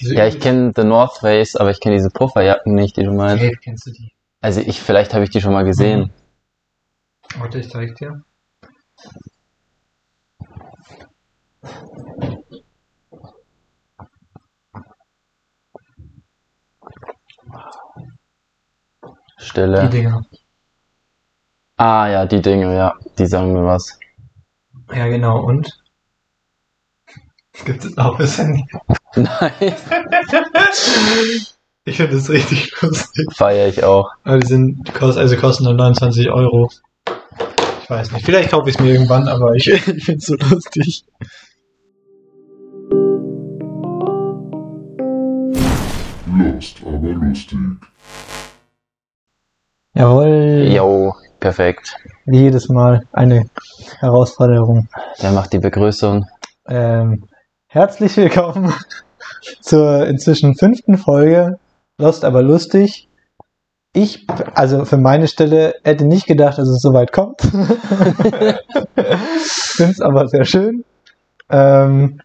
Ja, ich kenne The North Face, aber ich kenne diese Pufferjacken nicht, die du meinst. Hey, kennst du die? Also ich, vielleicht habe ich die schon mal gesehen. Warte, ich zeig dir. Die Stille. Dinger. Ah ja, die Dinge, ja, die sagen mir was. Ja, genau. Und? Gibt es auch das Handy? Nein, Ich finde das richtig lustig. feiere ich auch. Aber die sind, also kosten nur 29 Euro. Ich weiß nicht. Vielleicht kaufe ich es mir irgendwann, aber ich, ich finde es so lustig. Lost, aber lustig. Jawohl. Jo, perfekt. Wie jedes Mal eine Herausforderung. Wer macht die Begrüßung? Ähm, herzlich willkommen zur inzwischen fünften Folge Lost aber lustig. Ich, also für meine Stelle, hätte nicht gedacht, dass es so weit kommt. Finde es aber sehr schön. Ähm,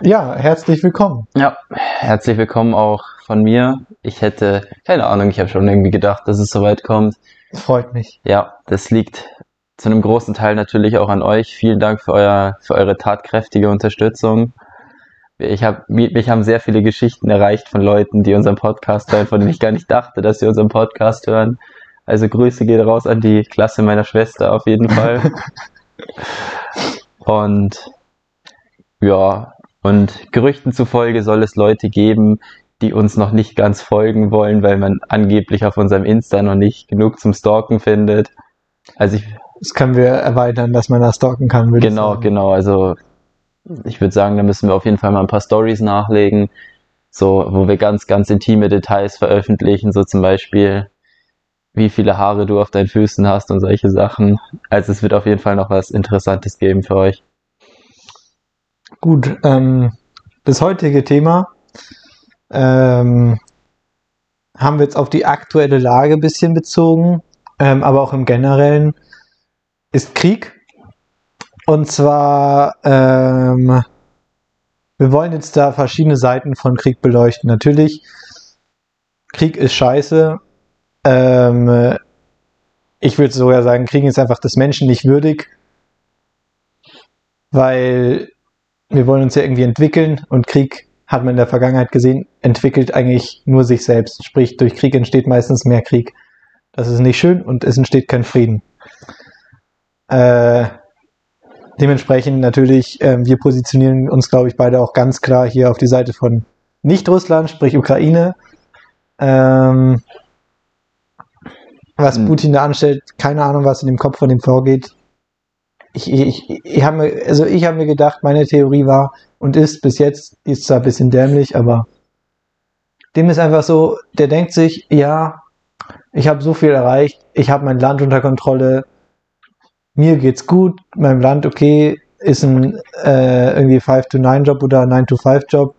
ja, herzlich willkommen. Ja, herzlich willkommen auch von mir. Ich hätte, keine Ahnung, ich habe schon irgendwie gedacht, dass es soweit kommt. Freut mich. Ja, das liegt zu einem großen Teil natürlich auch an euch. Vielen Dank für euer, für eure tatkräftige Unterstützung. Ich hab, mich haben sehr viele Geschichten erreicht von Leuten, die unseren Podcast hören, von denen ich gar nicht dachte, dass sie unseren Podcast hören. Also Grüße gehen raus an die Klasse meiner Schwester auf jeden Fall. Und ja, und Gerüchten zufolge soll es Leute geben, die uns noch nicht ganz folgen wollen, weil man angeblich auf unserem Insta noch nicht genug zum Stalken findet. Also ich, Das können wir erweitern, dass man das stalken kann. würde genau, genau, also ich würde sagen, da müssen wir auf jeden Fall mal ein paar Stories nachlegen, so, wo wir ganz, ganz intime Details veröffentlichen, so zum Beispiel, wie viele Haare du auf deinen Füßen hast und solche Sachen. Also es wird auf jeden Fall noch was Interessantes geben für euch. Gut, ähm, das heutige Thema ähm, haben wir jetzt auf die aktuelle Lage ein bisschen bezogen, ähm, aber auch im Generellen ist Krieg. Und zwar, ähm, wir wollen jetzt da verschiedene Seiten von Krieg beleuchten. Natürlich, Krieg ist scheiße. Ähm, ich würde sogar sagen, Krieg ist einfach des Menschen nicht würdig, weil wir wollen uns ja irgendwie entwickeln und Krieg hat man in der Vergangenheit gesehen, entwickelt eigentlich nur sich selbst. Sprich, durch Krieg entsteht meistens mehr Krieg. Das ist nicht schön und es entsteht kein Frieden. Äh, dementsprechend natürlich, äh, wir positionieren uns, glaube ich, beide auch ganz klar hier auf die Seite von Nicht-Russland, sprich Ukraine. Ähm, was Hm. Putin da anstellt, keine Ahnung, was in dem Kopf von ihm vorgeht. Ich, ich, ich habe mir, also ich habe mir gedacht, meine Theorie war und ist bis jetzt, ist zwar ein bisschen dämlich, aber dem ist einfach so, der denkt sich, ja, ich habe so viel erreicht, ich habe mein Land unter Kontrolle, mir geht's gut, meinem Land okay, ist ein äh, irgendwie 5-to-9-Job oder 9-to-5-Job.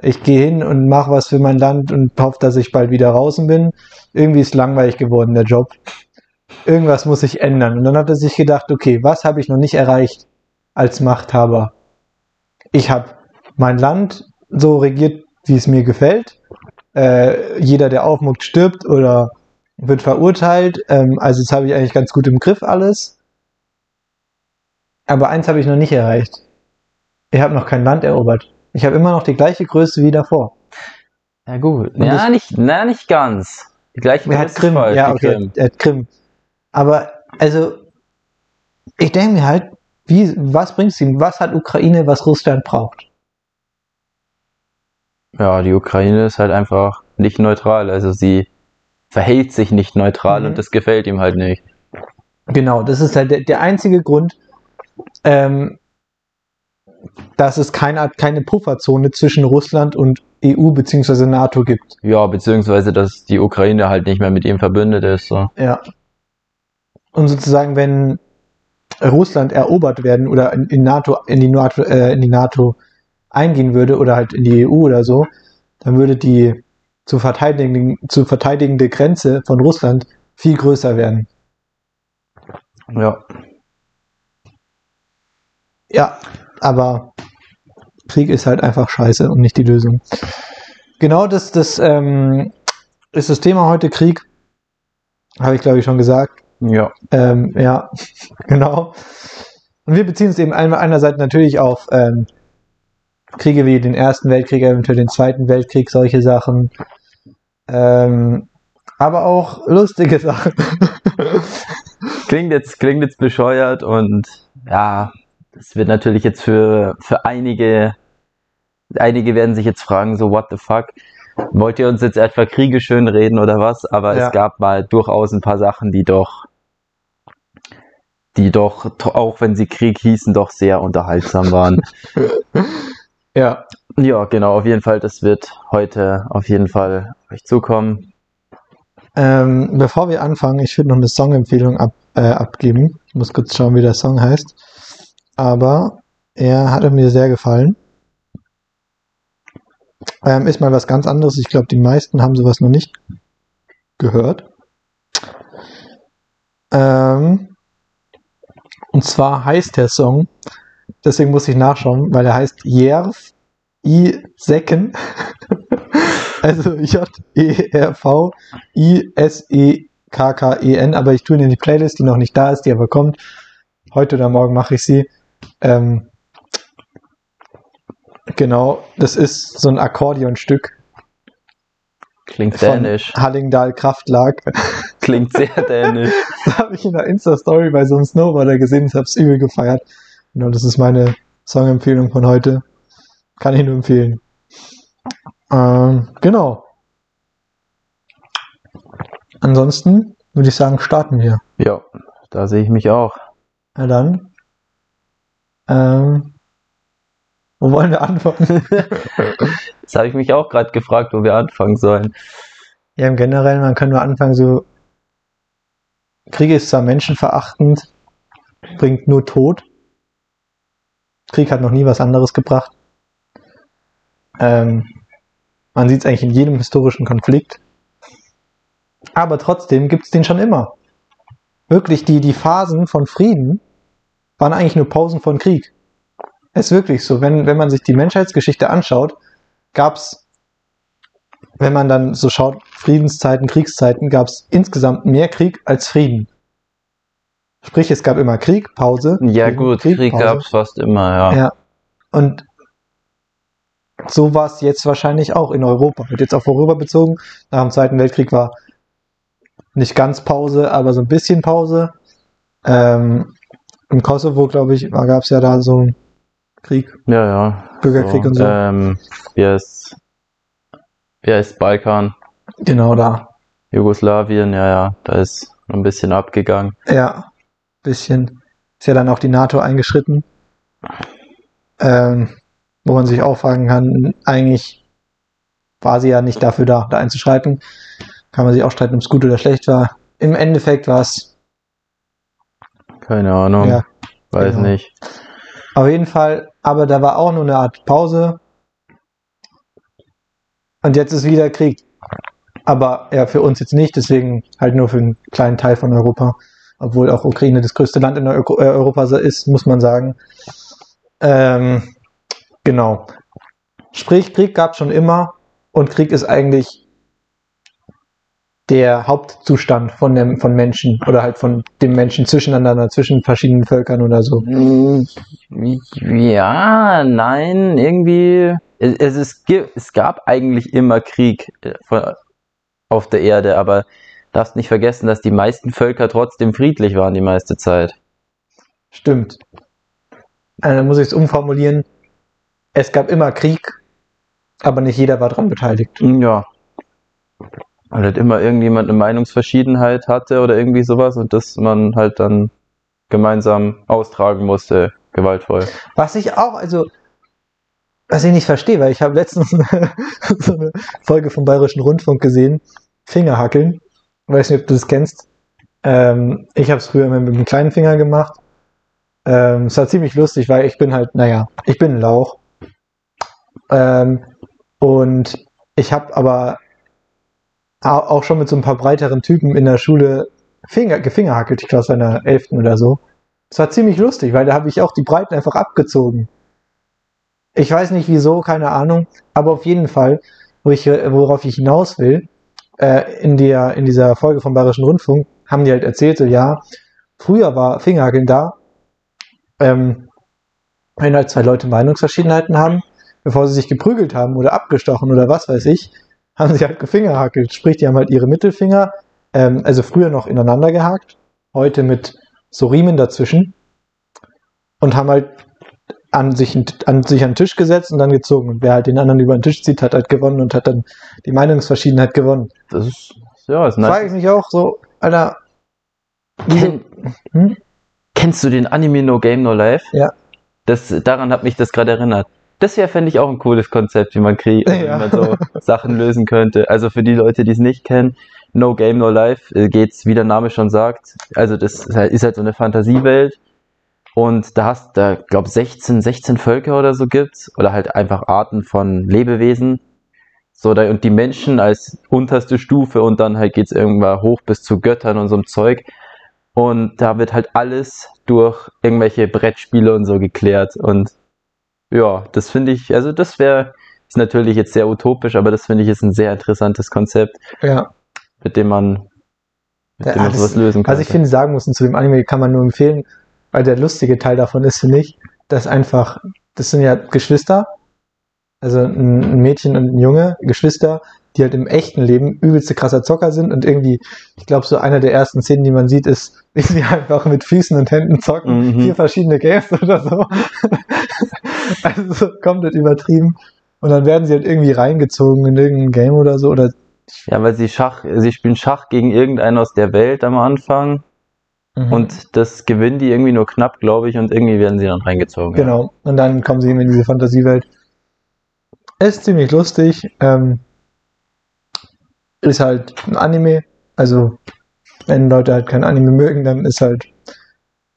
Ich gehe hin und mache was für mein Land und hoffe, dass ich bald wieder draußen bin. Irgendwie ist langweilig geworden, der Job. Irgendwas muss sich ändern. Und dann hat er sich gedacht, okay, was habe ich noch nicht erreicht als Machthaber? Ich habe mein Land so regiert, wie es mir gefällt. Äh, jeder, der aufmuckt, stirbt oder wird verurteilt. Ähm, also das habe ich eigentlich ganz gut im Griff alles. Aber eins habe ich noch nicht erreicht. Ich habe noch kein Land erobert. Ich habe immer noch die gleiche Größe wie davor. Ja gut, Und ja das- nicht, na nicht ganz. Die gleiche Er hat Größe Krim, falsch, ja, okay, Krim. er hat Krim. Aber, also, ich denke mir halt, wie, was bringt's ihm? Was hat Ukraine, was Russland braucht? Ja, die Ukraine ist halt einfach nicht neutral. Also sie verhält sich nicht neutral Mhm. und das gefällt ihm halt nicht. Genau, das ist halt der, der einzige Grund, ähm, dass es keine, keine Pufferzone zwischen Russland und EU bzw. NATO gibt. Ja, beziehungsweise, dass die Ukraine halt nicht mehr mit ihm verbündet ist. So. Ja. Und sozusagen, wenn Russland erobert werden oder in, in NATO, in die NATO, äh, in die NATO eingehen würde oder halt in die EU oder so, dann würde die zu verteidigen, zu verteidigende Grenze von Russland viel größer werden. Ja. Ja, aber Krieg ist halt einfach scheiße und nicht die Lösung. Genau das, das ähm, ist das Thema heute Krieg. Habe ich, glaube ich, schon gesagt. Ja. Ähm, ja, genau. Und wir beziehen es eben ein- einerseits natürlich auf ähm, Kriege wie den Ersten Weltkrieg, eventuell den Zweiten Weltkrieg, solche Sachen. Ähm, aber auch lustige Sachen. Klingt jetzt, klingt jetzt bescheuert und ja, das wird natürlich jetzt für, für einige, einige werden sich jetzt fragen, so what the fuck, wollt ihr uns jetzt etwa Kriege schön reden oder was? Aber Ja. es gab mal durchaus ein paar Sachen, die doch, die doch, auch wenn sie Krieg hießen, doch sehr unterhaltsam waren. ja. ja, genau, auf jeden Fall, das wird heute auf jeden Fall euch zukommen. Ähm, bevor wir anfangen, ich würde noch eine Songempfehlung ab, äh, abgeben. Ich muss kurz schauen, wie der Song heißt. Aber er hatte mir sehr gefallen. Ähm, ist mal was ganz anderes. Ich glaube, die meisten haben sowas noch nicht gehört. Ähm, und zwar heißt der Song, deswegen muss ich nachschauen, weil er heißt Jerv I Secken. also J-E-R-V I-S-E-K-K-E-N, aber ich tue ihn in die Playlist, die noch nicht da ist, die aber kommt. Heute oder morgen mache ich sie. Ähm, genau, das ist so ein Akkordeonstück Klingt von dänisch. Hallingdal Kraftlag. Klingt sehr dänisch. Das habe ich in der Insta-Story bei so einem Snowboarder gesehen, ich habe es übel gefeiert. Genau, das ist meine Songempfehlung von heute. Kann ich nur empfehlen. Ähm, genau. Ansonsten würde ich sagen, starten wir. Ja, da sehe ich mich auch. Na dann. Ähm, wo wollen wir anfangen? Das habe ich mich auch gerade gefragt, wo wir anfangen sollen. ja, im Generellen, man kann nur anfangen, so Krieg ist zwar menschenverachtend, bringt nur Tod. Krieg hat noch nie was anderes gebracht. Ähm, man sieht es eigentlich in jedem historischen Konflikt. Aber trotzdem gibt es den schon immer. Wirklich, die, die Phasen von Frieden waren eigentlich nur Pausen von Krieg. Ist wirklich so. Wenn, wenn man sich die Menschheitsgeschichte anschaut, gab es, wenn man dann so schaut, Friedenszeiten, Kriegszeiten, gab es insgesamt mehr Krieg als Frieden. Sprich, es gab immer Krieg, Pause. Ja Frieden, gut, Krieg, Pause. gab es fast immer, ja. Ja. Und so war es jetzt wahrscheinlich auch in Europa. Wird jetzt auf Europa bezogen. Nach dem Zweiten Weltkrieg war nicht ganz Pause, aber so ein bisschen Pause. Ähm, Im Kosovo, glaube ich, gab es ja da so einen Krieg, Ja, ja. Bürgerkrieg und so. Ähm, wie heißt, wie heißt Balkan? Genau da. Jugoslawien, ja, ja, da ist ein bisschen abgegangen. Ja, bisschen. Ist ja dann auch die NATO eingeschritten. Ähm, wo man sich auch fragen kann, eigentlich war sie ja nicht dafür da, da einzuschreiten. Kann man sich auch streiten, ob es gut oder schlecht war. Im Endeffekt war es, Keine Ahnung, ja, weiß genau. nicht. auf jeden Fall, aber da war auch nur eine Art Pause. Und jetzt ist wieder Krieg. Aber ja, für uns jetzt nicht, deswegen halt nur für einen kleinen Teil von Europa. Obwohl auch Ukraine das größte Land in äh, Europa ist, muss man sagen. Ähm, genau. Sprich, Krieg gab es schon immer und Krieg ist eigentlich der Hauptzustand von, dem, von Menschen oder halt von dem Menschen zwischeneinander, zwischen verschiedenen Völkern oder so. Ja, nein, irgendwie. Es, es, es gab eigentlich immer Krieg äh, auf der Erde, aber darfst nicht vergessen, dass die meisten Völker trotzdem friedlich waren die meiste Zeit. Stimmt. Äh, Dann muss ich es umformulieren. Es gab immer Krieg, aber nicht jeder war dran beteiligt. Ja. Weil halt immer irgendjemand eine Meinungsverschiedenheit hatte oder irgendwie sowas und das man halt dann gemeinsam austragen musste, gewaltvoll. Was ich auch, also, was ich nicht verstehe, weil ich habe letztens so eine Folge vom Bayerischen Rundfunk gesehen, Fingerhackeln. Ich weiß nicht, ob du das kennst. Ähm, ich habe es früher immer mit dem kleinen Finger gemacht. Ähm, es war ziemlich lustig, weil ich bin halt, naja, ich bin ein Lauch. Ähm, und ich habe aber auch schon mit so ein paar breiteren Typen in der Schule Finger, gefingerhackelt, ich glaube, in der 11. oder so. Es war ziemlich lustig, weil da habe ich auch die Breiten einfach abgezogen. Ich weiß nicht wieso, keine Ahnung, aber auf jeden Fall, wo ich, worauf ich hinaus will, äh, in, der, in dieser Folge vom Bayerischen Rundfunk haben die halt erzählt, so, ja, früher war Fingerhakeln da, ähm, wenn halt zwei Leute Meinungsverschiedenheiten haben, bevor sie sich geprügelt haben oder abgestochen oder was weiß ich, haben sie halt gefingerhakelt. Sprich, die haben halt ihre Mittelfinger, ähm, also früher noch ineinander gehakt, heute mit so Riemen dazwischen und haben halt an sich, an sich an den Tisch gesetzt und dann gezogen. Und wer halt den anderen über den Tisch zieht, hat halt gewonnen und hat dann die Meinungsverschiedenheit gewonnen. Das ist, ja, ist Frage nice. ich mich auch so, Alter, Ken, Hm? Kennst du den Anime No Game No Life? Ja. Das, daran hat mich das gerade erinnert. Das wäre, fände ich, auch ein cooles Konzept, wie man, krieg, Ja. wie man so Sachen lösen könnte. Also für die Leute, die es nicht kennen, No Game No Life äh, geht's, wie der Name schon sagt. Also das ist halt, ist halt so eine Fantasiewelt. Und da hast, da glaube 16, 16 Völker oder so gibt's. Oder halt einfach Arten von Lebewesen. So, da, und die Menschen als unterste Stufe und dann halt geht's irgendwann hoch bis zu Göttern und so einem Zeug. Und da wird halt alles durch irgendwelche Brettspiele und so geklärt. Und ja, das finde ich, also das wäre, ist natürlich jetzt sehr utopisch, aber das finde ich ist ein sehr interessantes Konzept, Ja. mit dem man, mit Ja, dem man sowas lösen kann. Was ich finde, sagen muss, zu dem Anime kann man nur empfehlen, weil der lustige Teil davon ist, finde ich, dass einfach, das sind ja Geschwister, also ein ein Mädchen und ein Junge, Geschwister, die halt im echten Leben übelste krasser Zocker sind und irgendwie, ich glaube, so einer der ersten Szenen, die man sieht, ist, wie sie einfach mit Füßen und Händen zocken, Mhm. vier verschiedene Games oder so. also komplett übertrieben. Und dann werden sie halt irgendwie reingezogen in irgendein Game oder so, oder ja, weil sie Schach, sie spielen Schach gegen irgendeinen aus der Welt am Anfang Mhm. und das gewinnen die irgendwie nur knapp, glaube ich, und irgendwie werden sie dann reingezogen. Ja. Genau. Und dann kommen sie eben in diese Fantasiewelt. Ist ziemlich lustig. Ähm, ist halt ein Anime. Also, wenn Leute halt kein Anime mögen, dann ist halt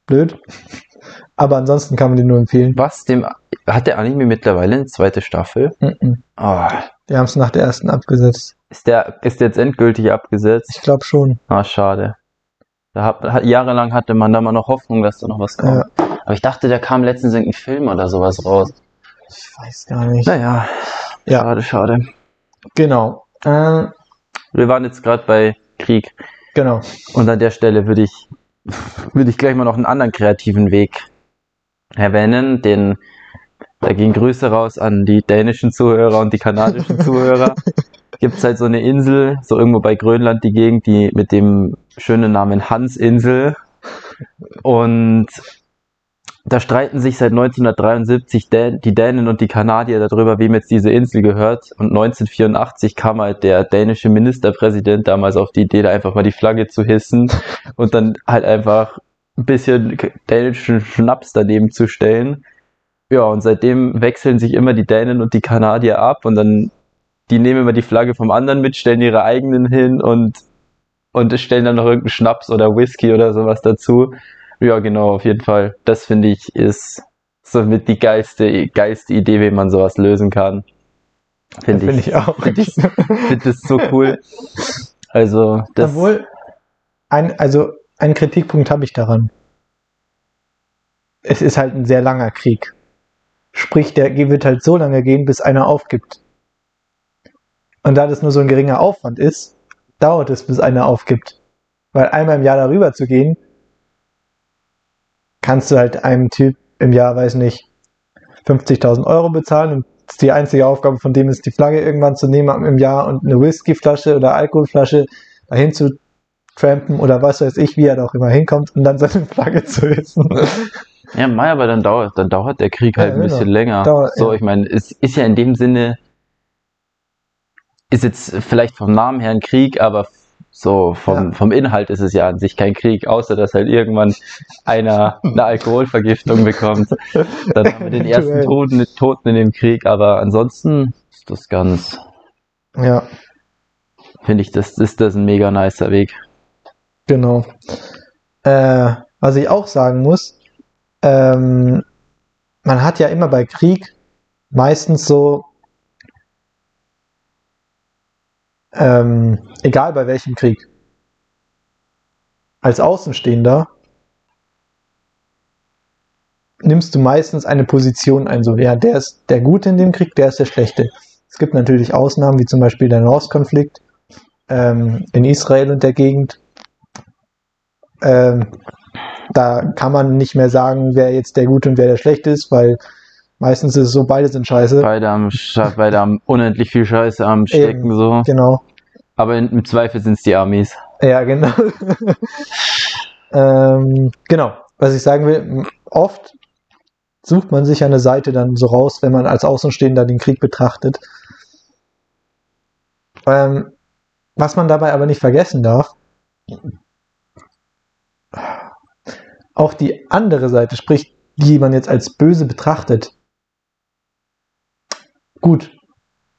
blöd. Aber ansonsten kann man den nur empfehlen. Was dem, hat der Anime mittlerweile eine zweite Staffel? Mhm. Oh, Die haben es nach der ersten abgesetzt. ist der, ist jetzt endgültig abgesetzt? Ich glaube schon. Ah, schade. Da hat, hat, jahrelang hatte man da mal noch Hoffnung, dass da noch was kommt. Aber ich dachte, da kam letztens irgendein Film oder sowas raus. Ich weiß gar nicht. Naja, Ja. schade, schade. Genau. Äh, Wir waren jetzt gerade bei Krieg genau. und an der Stelle würde ich, würde ich gleich mal noch einen anderen kreativen Weg erwähnen, den da gehen Grüße raus an die dänischen Zuhörer und die kanadischen Zuhörer. Gibt es halt so eine Insel, so irgendwo bei Grönland die Gegend, die mit dem schönen Namen Hansinsel. Und da streiten sich seit 1973 Dän die Dänen und die Kanadier darüber, wem jetzt diese Insel gehört. Und 1984 kam halt der dänische Ministerpräsident damals auf die Idee, da einfach mal die Flagge zu hissen und dann halt einfach ein bisschen dänischen Schnaps daneben zu stellen. Ja, und seitdem wechseln sich immer die Dänen und die Kanadier ab und dann die nehmen immer die Flagge vom anderen mit, stellen ihre eigenen hin und und stellen dann noch irgendeinen Schnaps oder Whisky oder sowas dazu. Ja, genau, auf jeden Fall. Das finde ich ist somit die geilste, geilste Idee, wie man sowas lösen kann. Finde Finde ich, ich auch. Finde ich, finde das so cool. Also, das, Obwohl, ein, also einen Kritikpunkt habe ich daran. Es ist halt ein sehr langer Krieg. Sprich, der wird halt so lange gehen, bis einer aufgibt. Und da das nur so ein geringer Aufwand ist, dauert es, bis einer aufgibt. Weil einmal im Jahr darüber zu gehen, kannst du halt einem Typ im Jahr, weiß nicht, 50.000 Euro bezahlen und die einzige Aufgabe von dem ist, die Flagge irgendwann zu nehmen im Jahr und eine Whiskyflasche oder Alkoholflasche dahin zu trampen oder was weiß ich, wie er da auch immer hinkommt und dann seine Flagge zu hissen. ja, Mai, aber dann dauert, dann dauert der Krieg halt Ja, ein genau. bisschen länger. Dauert- so, ja. ich meine, es ist ja in dem Sinne, ist jetzt vielleicht vom Namen her ein Krieg, aber so vom, Ja. vom Inhalt ist es ja an sich kein Krieg, außer dass halt irgendwann einer eine Alkoholvergiftung bekommt. Dann haben wir den ersten. Toten, Toten in dem Krieg, aber ansonsten ist das ganz, Ja, finde ich, das ist das ein mega nicer Weg. genau. Äh, was ich auch sagen muss, ähm, man hat ja immer bei Krieg meistens so, ähm, egal bei welchem Krieg, als Außenstehender nimmst du meistens eine Position ein. So, ja, der ist der Gute in dem Krieg, der ist der Schlechte. Es gibt natürlich Ausnahmen, wie zum Beispiel der Nahostkonflikt ähm, in Israel und der Gegend. Ähm, da kann man nicht mehr sagen, wer jetzt der Gute und wer der Schlechte ist, weil meistens ist es so, beide sind scheiße. Beide haben, beide haben unendlich viel Scheiße am Stecken, Eben, so. Genau. Aber in- im Zweifel sind es die Amis. Ja, genau. ähm, genau. Was ich sagen will, oft sucht man sich eine Seite dann so raus, wenn man als Außenstehender den Krieg betrachtet. Ähm, was man dabei aber nicht vergessen darf, auch die andere Seite, sprich die man jetzt als böse betrachtet. Gut,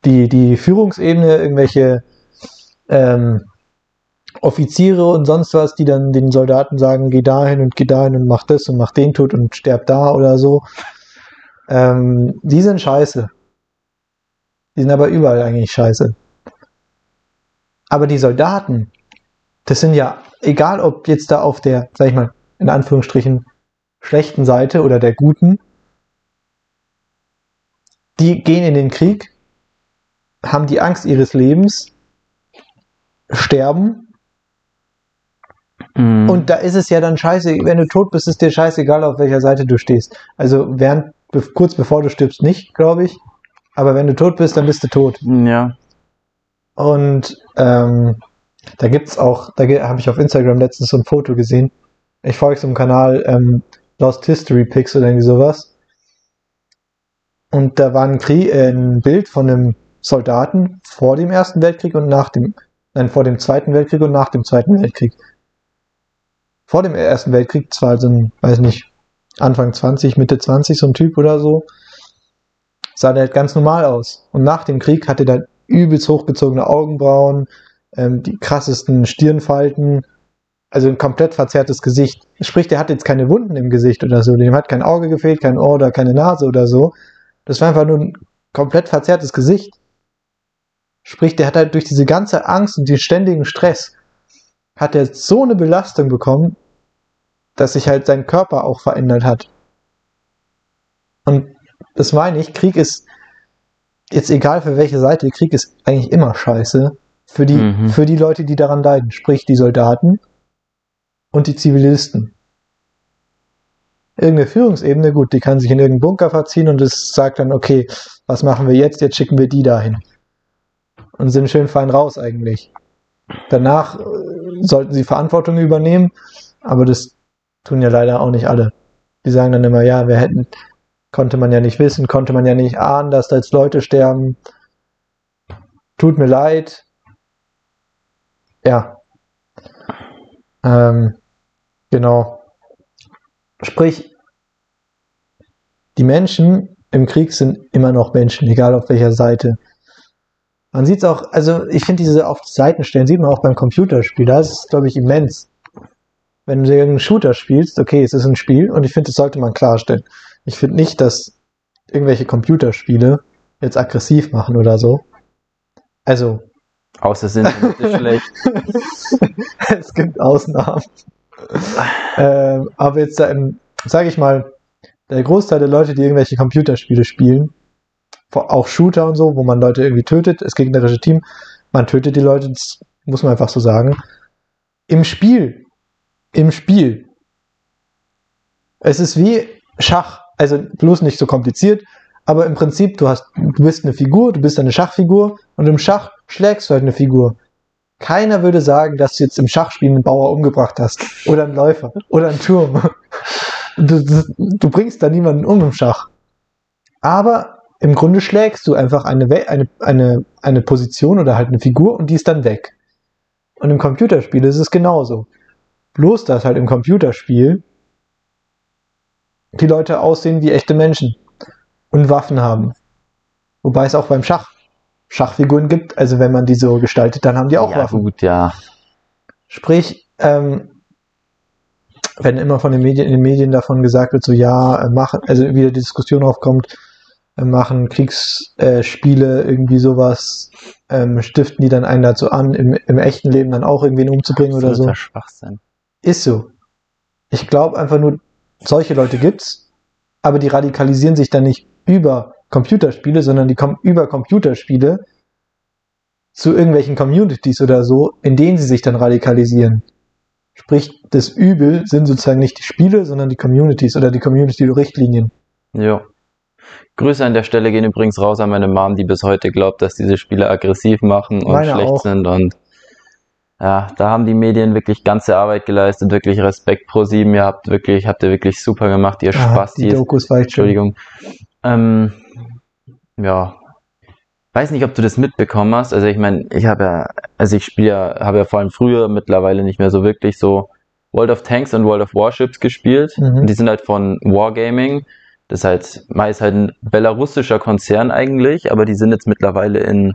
die, die Führungsebene, irgendwelche ähm, Offiziere und sonst was, die dann den Soldaten sagen, geh dahin und geh dahin und mach das und mach den tot und sterb da oder so. Ähm, die sind scheiße. Die sind aber überall eigentlich scheiße. Aber die Soldaten, das sind ja, egal ob jetzt da auf der, sag ich mal, in Anführungsstrichen, schlechten Seite oder der guten, die gehen in den Krieg, haben die Angst ihres Lebens, sterben Mhm. und da ist es ja dann scheiße, wenn du tot bist, ist dir scheißegal, auf welcher Seite du stehst. Also während, kurz bevor du stirbst, nicht, glaube ich. Aber wenn du tot bist, dann bist du tot. ja. Und ähm, da gibt's auch, da habe ich auf Instagram letztens so ein Foto gesehen. Ich folge so einem Kanal ähm, Lost History Pics oder irgendwie sowas. Und da war ein, Krieg, äh, ein Bild von einem Soldaten vor dem Ersten Weltkrieg und nach dem, nein, vor dem Zweiten Weltkrieg und nach dem Zweiten Weltkrieg. Vor dem Ersten Weltkrieg, zwar so ein, weiß nicht, Anfang 20, Mitte 20, so ein Typ oder so, sah der halt ganz normal aus. Und nach dem Krieg hatte der übelst hochgezogene Augenbrauen, ähm, die krassesten Stirnfalten, also ein komplett verzerrtes Gesicht. Sprich, der hat jetzt keine Wunden im Gesicht oder so, dem hat kein Auge gefehlt, kein Ohr oder keine Nase oder so. Das war einfach nur ein komplett verzerrtes Gesicht. Sprich, der hat halt durch diese ganze Angst und den ständigen Stress, hat er so eine Belastung bekommen, dass sich halt sein Körper auch verändert hat. Und das meine ich, Krieg ist jetzt egal für welche Seite, Krieg ist eigentlich immer scheiße für die, Mhm. für die Leute, die daran leiden, sprich die Soldaten und die Zivilisten. Irgendeine Führungsebene, gut, die kann sich in irgendeinen Bunker verziehen und es sagt dann, okay, was machen wir jetzt? Jetzt schicken wir die dahin. Und sind schön fein raus eigentlich. Danach äh, sollten sie Verantwortung übernehmen, aber das tun ja leider auch nicht alle. Die sagen dann immer, ja, wir hätten, konnte man ja nicht wissen, konnte man ja nicht ahnen, dass da jetzt Leute sterben. Tut mir leid. Ja. Ähm, genau. Sprich, die Menschen im Krieg sind immer noch Menschen, egal auf welcher Seite. Man sieht es auch, also ich finde diese auf Seiten stellen, sieht man auch beim Computerspiel, da ist es, glaube ich, immens. Wenn du irgendeinen Shooter spielst, okay, es ist ein Spiel und ich finde, das sollte man klarstellen. Ich finde nicht, dass irgendwelche Computerspiele jetzt aggressiv machen oder so. Also, Außer ist schlecht. es gibt Ausnahmen. Ähm, aber jetzt, ähm, sage ich mal, der Großteil der Leute, die irgendwelche Computerspiele spielen, auch Shooter und so, wo man Leute irgendwie tötet, das gegnerische Team, man tötet die Leute, das muss man einfach so sagen. Im Spiel, im Spiel, es ist wie Schach, also bloß nicht so kompliziert, aber im Prinzip, du hast, du bist eine Figur, du bist eine Schachfigur und im Schach schlägst du halt eine Figur. Keiner würde sagen, dass du jetzt im Schachspiel einen Bauer umgebracht hast. Oder einen Läufer. Oder einen Turm. Du, du, bringst da niemanden um im Schach. Aber im Grunde schlägst du einfach eine, eine, eine, eine Position oder halt eine Figur und die ist dann weg. Und im Computerspiel ist es genauso. Bloß, dass halt im Computerspiel die Leute aussehen wie echte Menschen und Waffen haben. Wobei es auch beim Schach Schachfiguren gibt. Also wenn man die so gestaltet, dann haben die auch ja, Waffen. gut, ja. Sprich, ähm, wenn immer von den Medien, in den Medien davon gesagt wird, so ja, äh, machen, also wieder die Diskussion aufkommt, äh, machen Kriegsspiele äh, irgendwie sowas, ähm, stiften die dann einen dazu an, im, im echten Leben dann auch irgendwen umzubringen oder so. Absoluter Schwachsinn. Ist so. Ich glaube einfach nur, solche Leute gibt's. aber die radikalisieren sich dann nicht über Computerspiele, sondern die kommen über Computerspiele zu irgendwelchen Communities oder so, in denen sie sich dann radikalisieren. Sprich, das Übel sind sozusagen nicht die Spiele, sondern die Communities oder die Community-Richtlinien. Ja. Grüße an der Stelle gehen übrigens raus an meine Mom, die bis heute glaubt, dass diese Spiele aggressiv machen und Meine schlecht auch. sind und ja, da haben die Medien wirklich ganze Arbeit geleistet, wirklich Respekt pro sieben. Ihr habt wirklich, habt ihr wirklich super gemacht, ihr Ah, Spaß, die Dokus war echt. Entschuldigung. Ähm, ja, weiß nicht, ob du das mitbekommen hast. Also ich meine, ich habe ja, also ich spiele ja, habe ja vor allem früher mittlerweile nicht mehr so wirklich so World of Tanks und World of Warships gespielt. Mhm. Die sind halt von Wargaming. Das ist halt meist halt ein belarussischer Konzern eigentlich, aber die sind jetzt mittlerweile in,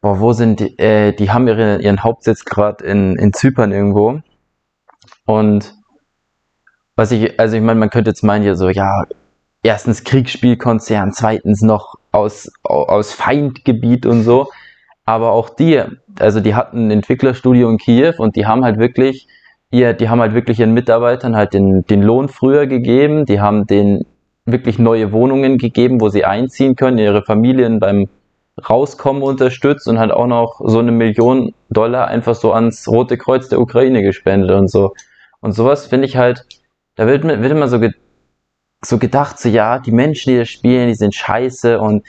boah, wo sind die, äh, die haben ihre, ihren Hauptsitz gerade in, in Zypern irgendwo. Und was ich, also ich meine, man könnte jetzt meinen, ja so, ja, erstens Kriegsspielkonzern, zweitens noch aus, aus Feindgebiet und so. Aber auch die, also die hatten ein Entwicklerstudio in Kiew und die haben halt wirklich, ihr, die haben halt wirklich ihren Mitarbeitern halt den, den Lohn früher gegeben, die haben denen wirklich neue Wohnungen gegeben, wo sie einziehen können, ihre Familien beim Rauskommen unterstützt und halt auch noch so eine Million Dollar einfach so ans Rote Kreuz der Ukraine gespendet und so. Und sowas finde ich halt, da wird, wird immer so, so gedacht, so ja, die Menschen, die das spielen, die sind scheiße und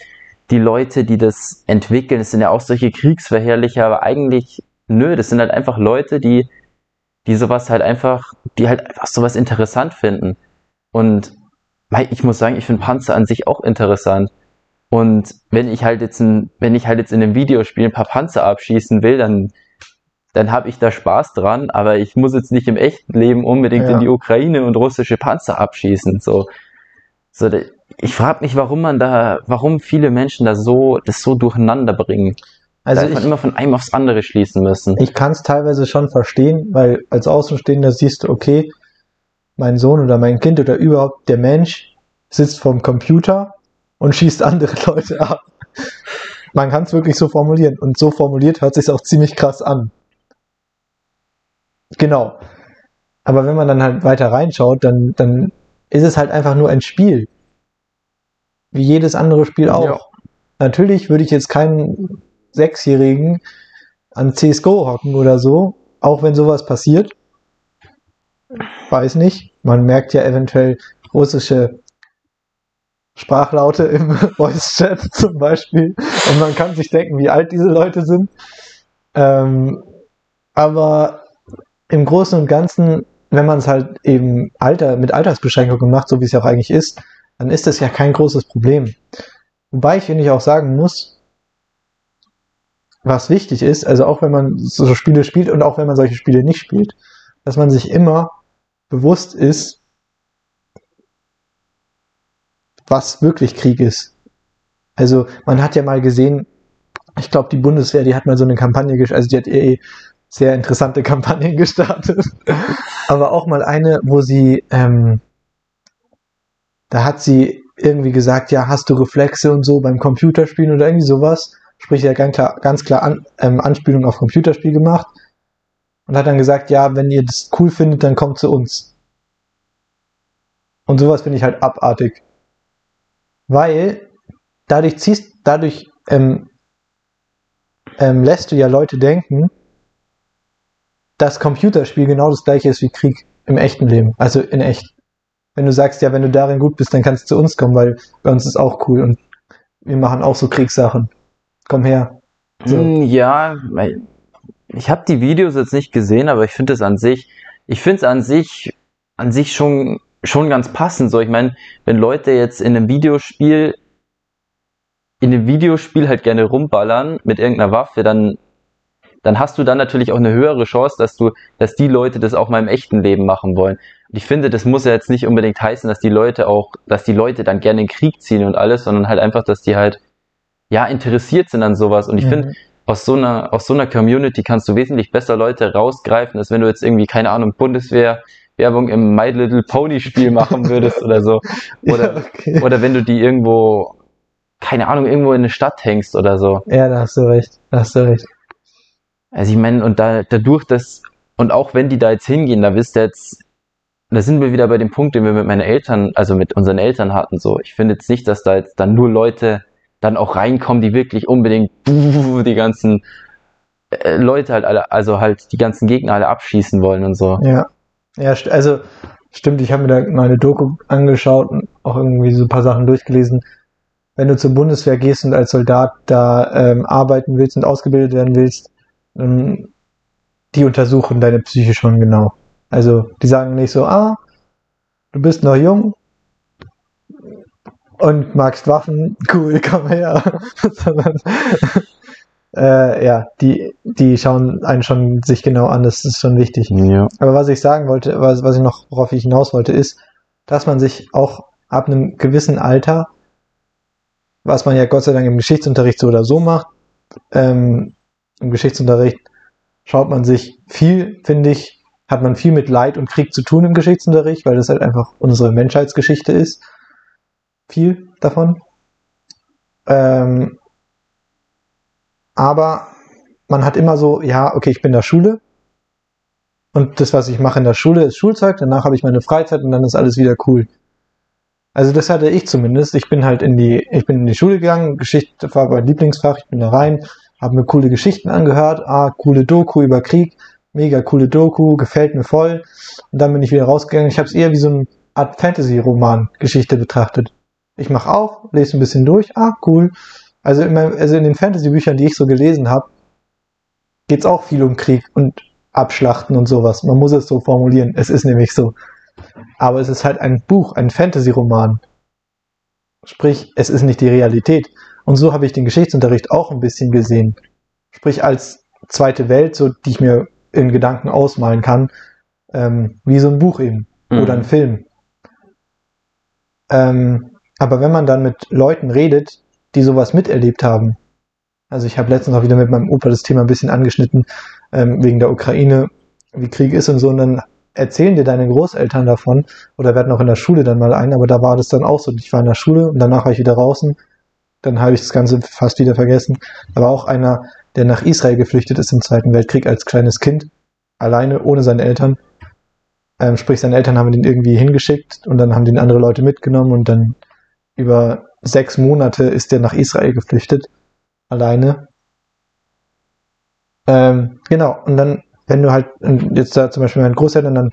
die Leute, die das entwickeln, das sind ja auch solche Kriegsverherrlicher, aber eigentlich, nö, das sind halt einfach Leute, die, die sowas halt einfach, die halt einfach sowas interessant finden. Und ich muss sagen, ich finde Panzer an sich auch interessant. Und wenn ich halt jetzt ein, wenn ich halt jetzt in einem Videospiel ein paar Panzer abschießen will, dann, dann habe ich da Spaß dran, aber ich muss jetzt nicht im echten Leben unbedingt Ja. in die Ukraine und russische Panzer abschießen. So, so ich frage mich, warum man da, warum viele Menschen da so, das so durcheinander bringen. Also da man ich, immer von einem aufs andere schließen müssen. ich kann es teilweise schon verstehen, weil als Außenstehender siehst du, okay, mein Sohn oder mein Kind oder überhaupt der Mensch sitzt vorm Computer und schießt andere Leute ab. Man kann es wirklich so formulieren. Und so formuliert hört sich auch ziemlich krass an. Genau. Aber wenn man dann halt weiter reinschaut, dann, dann ist es halt einfach nur ein Spiel. Wie jedes andere Spiel auch. Ja. Natürlich würde ich jetzt keinen Sechsjährigen an CSGO hocken oder so, auch wenn sowas passiert. Weiß nicht. Man merkt ja eventuell russische Sprachlaute im Voice-Chat zum Beispiel. Und man kann sich denken, wie alt diese Leute sind. Ähm, aber im Großen und Ganzen, wenn man es halt eben Alter, mit Altersbeschränkungen macht, so wie es ja auch eigentlich ist, dann ist das ja kein großes Problem. Wobei ich, finde ich, auch sagen muss, was wichtig ist, also auch wenn man so Spiele spielt und auch wenn man solche Spiele nicht spielt, dass man sich immer bewusst ist, was wirklich Krieg ist. Also man hat ja mal gesehen, ich glaube, die Bundeswehr, die hat mal so eine Kampagne, also die hat eh sehr interessante Kampagnen gestartet, aber auch mal eine, wo sie, ähm, da hat sie irgendwie gesagt, ja, hast du Reflexe und so beim Computerspielen oder irgendwie sowas, sprich ja ganz klar, ganz klar an, ähm, Anspielung auf Computerspiel gemacht und hat dann gesagt, ja, wenn ihr das cool findet, dann kommt zu uns. Und sowas finde ich halt abartig. Weil dadurch ziehst, dadurch ähm, ähm, lässt du ja Leute denken, dass Computerspiel genau das gleiche ist wie Krieg im echten Leben, also in echt. Wenn du sagst, ja, wenn du darin gut bist, dann kannst du zu uns kommen, weil bei uns ist auch cool und wir machen auch so Kriegssachen. Komm her. So. Hm, Ja, ich habe die Videos jetzt nicht gesehen, aber ich finde es an sich, ich finde es an sich, an sich schon, schon ganz passend. So, ich meine, wenn Leute jetzt in einem Videospiel, in einem Videospiel halt gerne rumballern mit irgendeiner Waffe, dann, dann hast du dann natürlich auch eine höhere Chance, dass du, dass die Leute das auch mal im echten Leben machen wollen. Und ich finde, das muss ja jetzt nicht unbedingt heißen, dass die Leute auch, dass die Leute dann gerne in den Krieg ziehen und alles, sondern halt einfach, dass die halt, ja, interessiert sind an sowas. Und ich Mhm. finde, aus so einer, aus so einer Community kannst du wesentlich besser Leute rausgreifen, als wenn du jetzt irgendwie, keine Ahnung, Bundeswehr Werbung im My Little Pony Spiel machen würdest oder so. Oder, ja, okay. oder wenn du die irgendwo, keine Ahnung, irgendwo in eine Stadt hängst oder so. ja, da hast du recht. Da hast du recht. Also ich meine, und da, dadurch, dass, und auch wenn die da jetzt hingehen, da wisst ihr jetzt, da sind wir wieder bei dem Punkt, den wir mit meinen Eltern, also mit unseren Eltern hatten. So, ich finde jetzt nicht, dass da jetzt dann nur Leute dann auch reinkommen, die wirklich unbedingt die ganzen äh, Leute halt alle, also halt die ganzen Gegner alle abschießen wollen und so. Ja. Ja, also stimmt, ich habe mir da mal eine Doku angeschaut und auch irgendwie so ein paar Sachen durchgelesen. Wenn du zur Bundeswehr gehst und als Soldat da ähm, arbeiten willst und ausgebildet werden willst, die untersuchen deine Psyche schon genau. Also die sagen nicht so, ah, du bist noch jung und magst Waffen, cool, komm her. Sondern äh, ja, die, die schauen einen schon sich genau an, das ist schon wichtig. Ja. Aber was ich sagen wollte, was, was ich noch, worauf ich hinaus wollte, ist, dass man sich auch ab einem gewissen Alter, was man ja Gott sei Dank im Geschichtsunterricht so oder so macht, ähm, im Geschichtsunterricht schaut man sich viel, finde ich, hat man viel mit Leid und Krieg zu tun im Geschichtsunterricht, weil das halt einfach unsere Menschheitsgeschichte ist. Viel davon. Ähm, aber man hat immer so, ja, okay, ich bin in der Schule, und das, was ich mache in der Schule, ist Schulzeug. Danach habe ich meine Freizeit und dann ist alles wieder cool. Also das hatte ich zumindest. Ich bin halt in die, ich bin in die Schule gegangen. Geschichte war mein Lieblingsfach. Ich bin da rein, habe mir coole Geschichten angehört. Ah, coole Doku über Krieg. Mega coole Doku, gefällt mir voll. Und dann bin ich wieder rausgegangen. Ich habe es eher wie so eine Art Fantasy-Roman-Geschichte betrachtet. Ich mache auf, lese ein bisschen durch. Ah, cool. Also in, meinem, also in den Fantasy-Büchern, die ich so gelesen habe, geht es auch viel um Krieg und Abschlachten und sowas. Man muss es so formulieren. Es ist nämlich so. Aber es ist halt ein Buch, ein Fantasy-Roman. Sprich, es ist nicht die Realität. Und so habe ich den Geschichtsunterricht auch ein bisschen gesehen. Sprich, als zweite Welt, so die ich mir in Gedanken ausmalen kann, ähm, wie so ein Buch eben Mhm. oder ein Film. Ähm, aber wenn man dann mit Leuten redet, die sowas miterlebt haben, also ich habe letztens auch wieder mit meinem Opa das Thema ein bisschen angeschnitten, ähm, wegen der Ukraine, wie Krieg ist und so, und dann erzählen dir deine Großeltern davon, oder werden auch in der Schule dann mal ein, aber da war das dann auch so, ich war in der Schule und danach war ich wieder draußen, dann habe ich das Ganze fast wieder vergessen. War auch einer, der nach Israel geflüchtet ist im Zweiten Weltkrieg als kleines Kind, alleine, ohne seine Eltern. Ähm, sprich, seine Eltern haben ihn irgendwie hingeschickt und dann haben den andere Leute mitgenommen und dann über sechs Monate ist der nach Israel geflüchtet, alleine. Ähm, genau, und dann, wenn du halt, jetzt da zum Beispiel meinen Großeltern, dann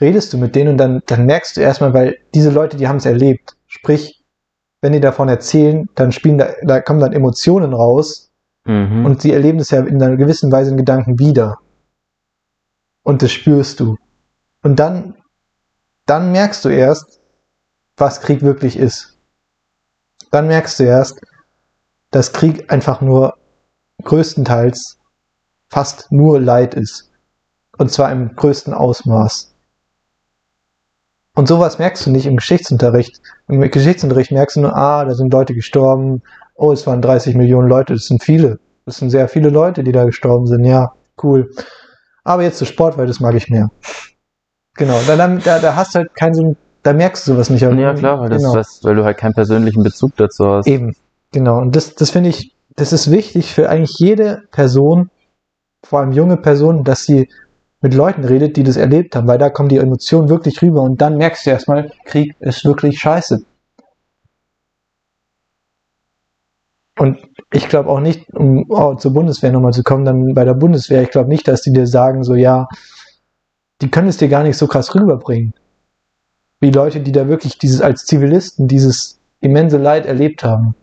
redest du mit denen und dann, dann merkst du erstmal, weil diese Leute, die haben es erlebt. Sprich, wenn die davon erzählen, dann spielen da, da kommen dann Emotionen raus Mhm. und sie erleben es ja in einer gewissen Weise in Gedanken wieder. Und das spürst du. Und dann, dann merkst du erst, was Krieg wirklich ist. Dann merkst du erst, dass Krieg einfach nur größtenteils fast nur Leid ist. Und zwar im größten Ausmaß. Und sowas merkst du nicht im Geschichtsunterricht. Im Geschichtsunterricht merkst du nur, ah, da sind Leute gestorben, oh, es waren 30 Millionen Leute, das sind viele. Das sind sehr viele Leute, die da gestorben sind, ja, cool. Aber jetzt zu Sport, weil das mag ich mehr. Genau, da, da, da hast du halt keinen so, einen- da merkst du sowas nicht. Ja, klar, weil, das, genau. was, weil du halt keinen persönlichen Bezug dazu hast. Eben, genau. Und das, das finde ich, das ist wichtig für eigentlich jede Person, vor allem junge Personen, dass sie mit Leuten redet, die das erlebt haben, weil da kommen die Emotionen wirklich rüber und dann merkst du erstmal, Krieg ist wirklich scheiße. Und ich glaube auch nicht, um oh, zur Bundeswehr nochmal zu kommen, dann bei der Bundeswehr, ich glaube nicht, dass die dir sagen, so ja, die können es dir gar nicht so krass rüberbringen. Wie Leute, die da wirklich dieses als Zivilisten dieses immense Leid erlebt haben.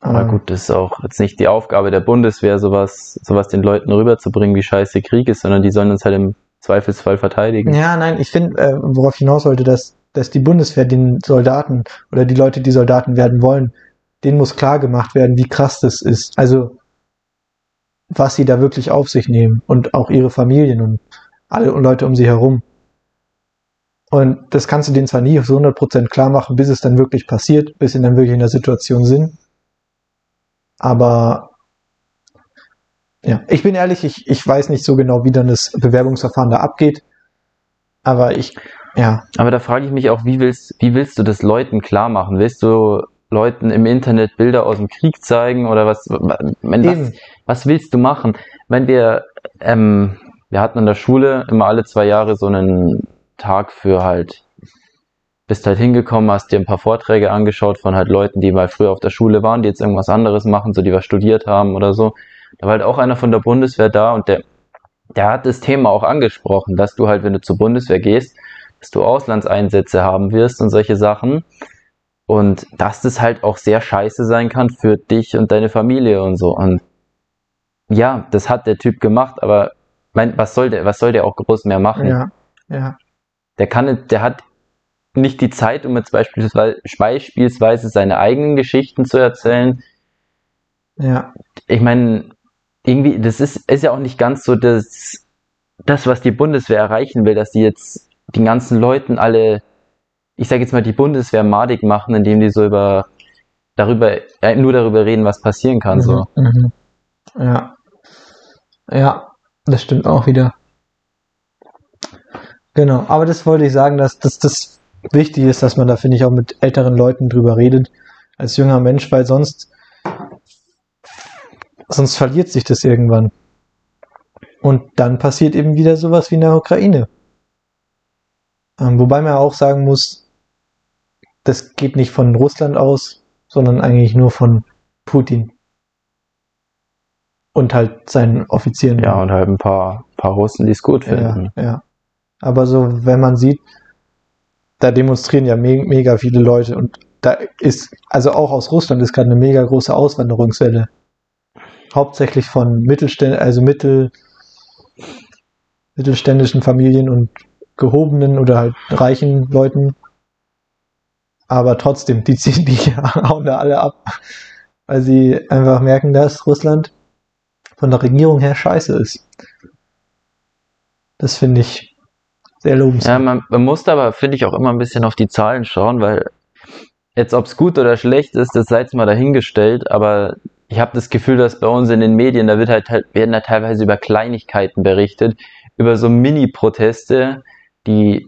Aber Ähm, gut, das ist auch jetzt nicht die Aufgabe der Bundeswehr, sowas, sowas den Leuten rüberzubringen, wie scheiße Krieg ist, sondern die sollen uns halt im Zweifelsfall verteidigen. Ja, nein, ich finde, äh, worauf ich hinaus wollte, dass, dass die Bundeswehr den Soldaten oder die Leute, die Soldaten werden wollen, denen muss klar gemacht werden, wie krass das ist. Also, was sie da wirklich auf sich nehmen und auch ihre Familien und alle Leute um sie herum. Und das kannst du denen zwar nie so 100% klar machen, bis es dann wirklich passiert, bis sie dann wirklich in der Situation sind. Aber ja, ich bin ehrlich, ich, ich weiß nicht so genau, wie dann das Bewerbungsverfahren da abgeht. Aber ich, ja, Aber da frage ich mich auch, wie willst, wie willst du das Leuten klar machen? Willst du Leuten im Internet Bilder aus dem Krieg zeigen oder was? Wenn was, was willst du machen? Wenn wir, ähm, wir hatten in der Schule immer alle zwei Jahre so einen Tag für halt, bist halt hingekommen, hast dir ein paar Vorträge angeschaut von halt Leuten, die mal früher auf der Schule waren, die jetzt irgendwas anderes machen, so die was studiert haben oder so. Da war halt auch einer von der Bundeswehr da und der, der hat das Thema auch angesprochen, dass du halt, wenn du zur Bundeswehr gehst, dass du Auslandseinsätze haben wirst und solche Sachen. Und dass das halt auch sehr scheiße sein kann für dich und deine Familie und so. Und ja, das hat der Typ gemacht, aber mein, was soll der, was soll der auch groß mehr machen? Ja, ja. Der kann, der hat nicht die Zeit, um jetzt beispielsweise, beispielsweise seine eigenen Geschichten zu erzählen. Ja, Ich meine, irgendwie, das ist, ist ja auch nicht ganz so das, das, was die Bundeswehr erreichen will, dass die jetzt den ganzen Leuten alle, ich sage jetzt mal, die Bundeswehr madig machen, indem die so über darüber, äh, nur darüber reden, was passieren kann. So. Mhm, mhm. Ja. Ja, das stimmt auch wieder. Genau, aber das wollte ich sagen, dass, dass das wichtig ist, dass man da, finde ich, auch mit älteren Leuten drüber redet, als junger Mensch, weil sonst, sonst verliert sich das irgendwann. Und dann passiert eben wieder sowas wie in der Ukraine. Ähm, wobei man auch sagen muss, das geht nicht von Russland aus, sondern eigentlich nur von Putin. Und halt seinen Offizieren. Ja, und halt ein paar, paar Russen, die es gut finden. Ja, ja. Aber so, wenn man sieht, da demonstrieren ja me mega viele Leute und da ist, also auch aus Russland ist gerade eine mega große Auswanderungswelle. Hauptsächlich von Mittelständ, also Mittel, mittelständischen Familien und gehobenen oder halt reichen Leuten. Aber trotzdem, die ziehen die hauen da alle ab, weil sie einfach merken, dass Russland von der Regierung her scheiße ist. Das finde ich sehr lobenswert. Ja, man, man muss aber, finde ich, auch immer ein bisschen auf die Zahlen schauen, weil jetzt, ob es gut oder schlecht ist, das sei jetzt mal dahingestellt, aber ich habe das Gefühl, dass bei uns in den Medien, da wird halt, halt werden da teilweise über Kleinigkeiten berichtet, über so Mini-Proteste, die,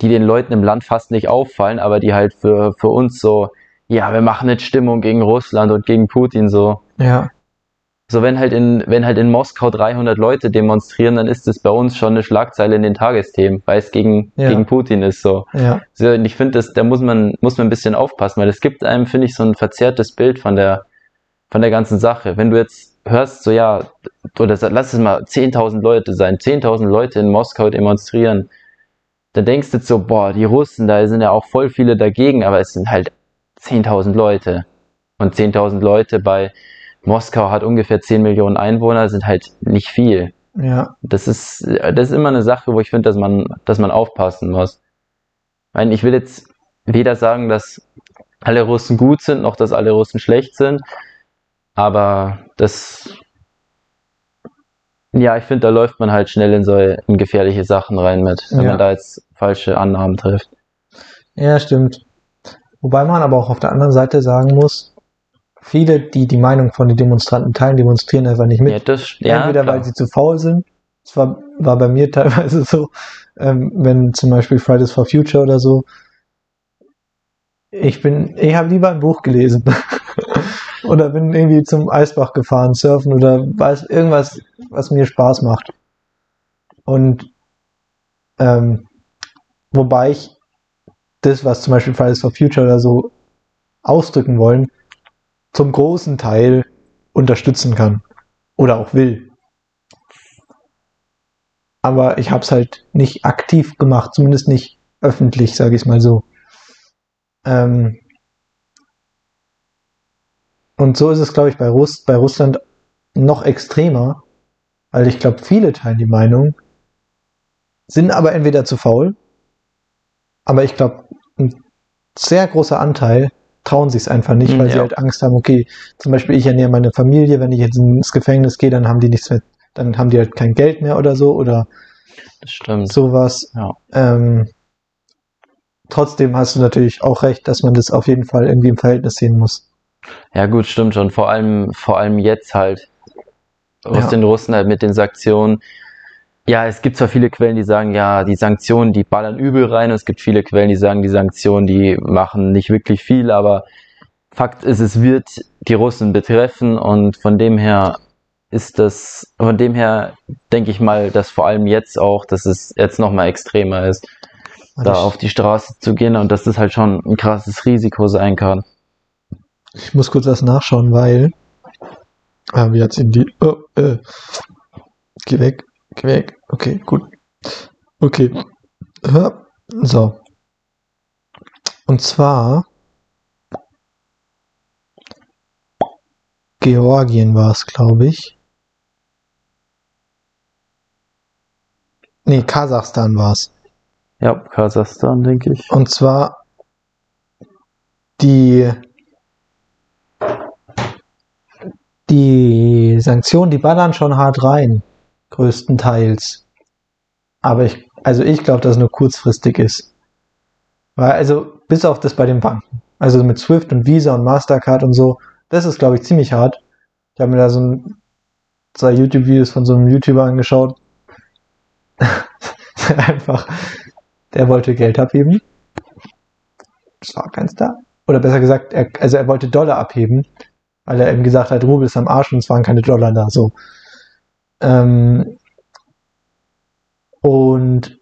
die den Leuten im Land fast nicht auffallen, aber die halt für, für uns so, ja, wir machen jetzt Stimmung gegen Russland und gegen Putin so. Ja, So, wenn halt in, wenn halt in Moskau 300 Leute demonstrieren, dann ist es bei uns schon eine Schlagzeile in den Tagesthemen, weil es gegen, Ja. gegen Putin ist, so. ja, So, und ich finde, das, da muss man, muss man ein bisschen aufpassen, weil es gibt einem, finde ich, so ein verzerrtes Bild von der, von der ganzen Sache. Wenn du jetzt hörst, so, ja, oder lass es mal 10.000 Leute sein, 10.000 Leute in Moskau demonstrieren, dann denkst du jetzt so, boah, die Russen, da sind ja auch voll viele dagegen, aber es sind halt 10.000 Leute. Und 10.000 Leute bei Moskau hat ungefähr 10 Millionen Einwohner, sind halt nicht viel. ja, Das ist, das ist immer eine Sache, wo ich finde, dass man, dass man aufpassen muss. Ich meine, ich will jetzt weder sagen, dass alle Russen gut sind, noch dass alle Russen schlecht sind, aber das, ja, ich finde, da läuft man halt schnell in so in gefährliche Sachen rein mit, wenn Ja. man da jetzt falsche Annahmen trifft. ja, stimmt. Wobei man aber auch auf der anderen Seite sagen muss, viele, die die Meinung von den Demonstranten teilen, demonstrieren einfach nicht mit. Ja, das, ja, Entweder klar. weil sie zu faul sind. Das war, war bei mir teilweise so, ähm, wenn zum Beispiel Fridays for Future oder so. Ich bin, ich habe lieber ein Buch gelesen. oder bin irgendwie zum Eisbach gefahren, surfen oder weiß irgendwas, was mir Spaß macht. Und ähm, wobei ich das, was zum Beispiel Fridays for Future oder so ausdrücken wollen, zum großen Teil unterstützen kann oder auch will. Aber ich habe es halt nicht aktiv gemacht, zumindest nicht öffentlich, sage ich mal so. Ähm und so ist es, glaube ich, bei, Russ bei Russland noch extremer, weil ich glaube, viele teilen die Meinung, sind aber entweder zu faul, aber ich glaube, ein sehr großer Anteil trauen sich es einfach nicht, Mhm, weil sie ja. halt Angst haben, okay, zum Beispiel ich ernähre meine Familie, wenn ich jetzt ins Gefängnis gehe, dann haben die nichts mehr, dann haben die halt kein Geld mehr oder so oder Das stimmt. sowas. Ja. Ähm, trotzdem hast du natürlich auch recht, dass man das auf jeden Fall irgendwie im Verhältnis sehen muss. Ja, gut, stimmt schon. Vor allem, vor allem jetzt halt aus Ja. den Russen halt mit den Sanktionen. Ja, es gibt zwar viele Quellen, die sagen, ja, die Sanktionen, die ballern übel rein. Und es gibt viele Quellen, die sagen, die Sanktionen, die machen nicht wirklich viel. Aber Fakt ist, es wird die Russen betreffen. Und von dem her, ist das, von dem her denke ich mal, dass vor allem jetzt auch, dass es jetzt nochmal extremer ist, da ich, auf die Straße zu gehen und dass das halt schon ein krasses Risiko sein kann. ich muss kurz was nachschauen, weil. Ah, wir jetzt in die. Oh, äh. Geh weg, weg. Okay, gut. Okay. So. Und zwar. Georgien war es, glaube ich. Nee, Kasachstan war es. Ja, Kasachstan, denke ich. Und zwar die, die Sanktionen, die ballern schon hart rein, größtenteils. Aber ich, also ich glaube, dass es nur kurzfristig ist. Weil, also, bis auf das bei den Banken. Also mit Swift und Visa und Mastercard und so, das ist, glaube ich, ziemlich hart. Ich habe mir da so ein, zwei YouTube-Videos von so einem YouTuber angeschaut. Einfach, der wollte Geld abheben. Es war keins da. Oder besser gesagt, er, also er wollte Dollar abheben, weil er eben gesagt hat, Rubel ist am Arsch und es waren keine Dollar da. So. Ähm, und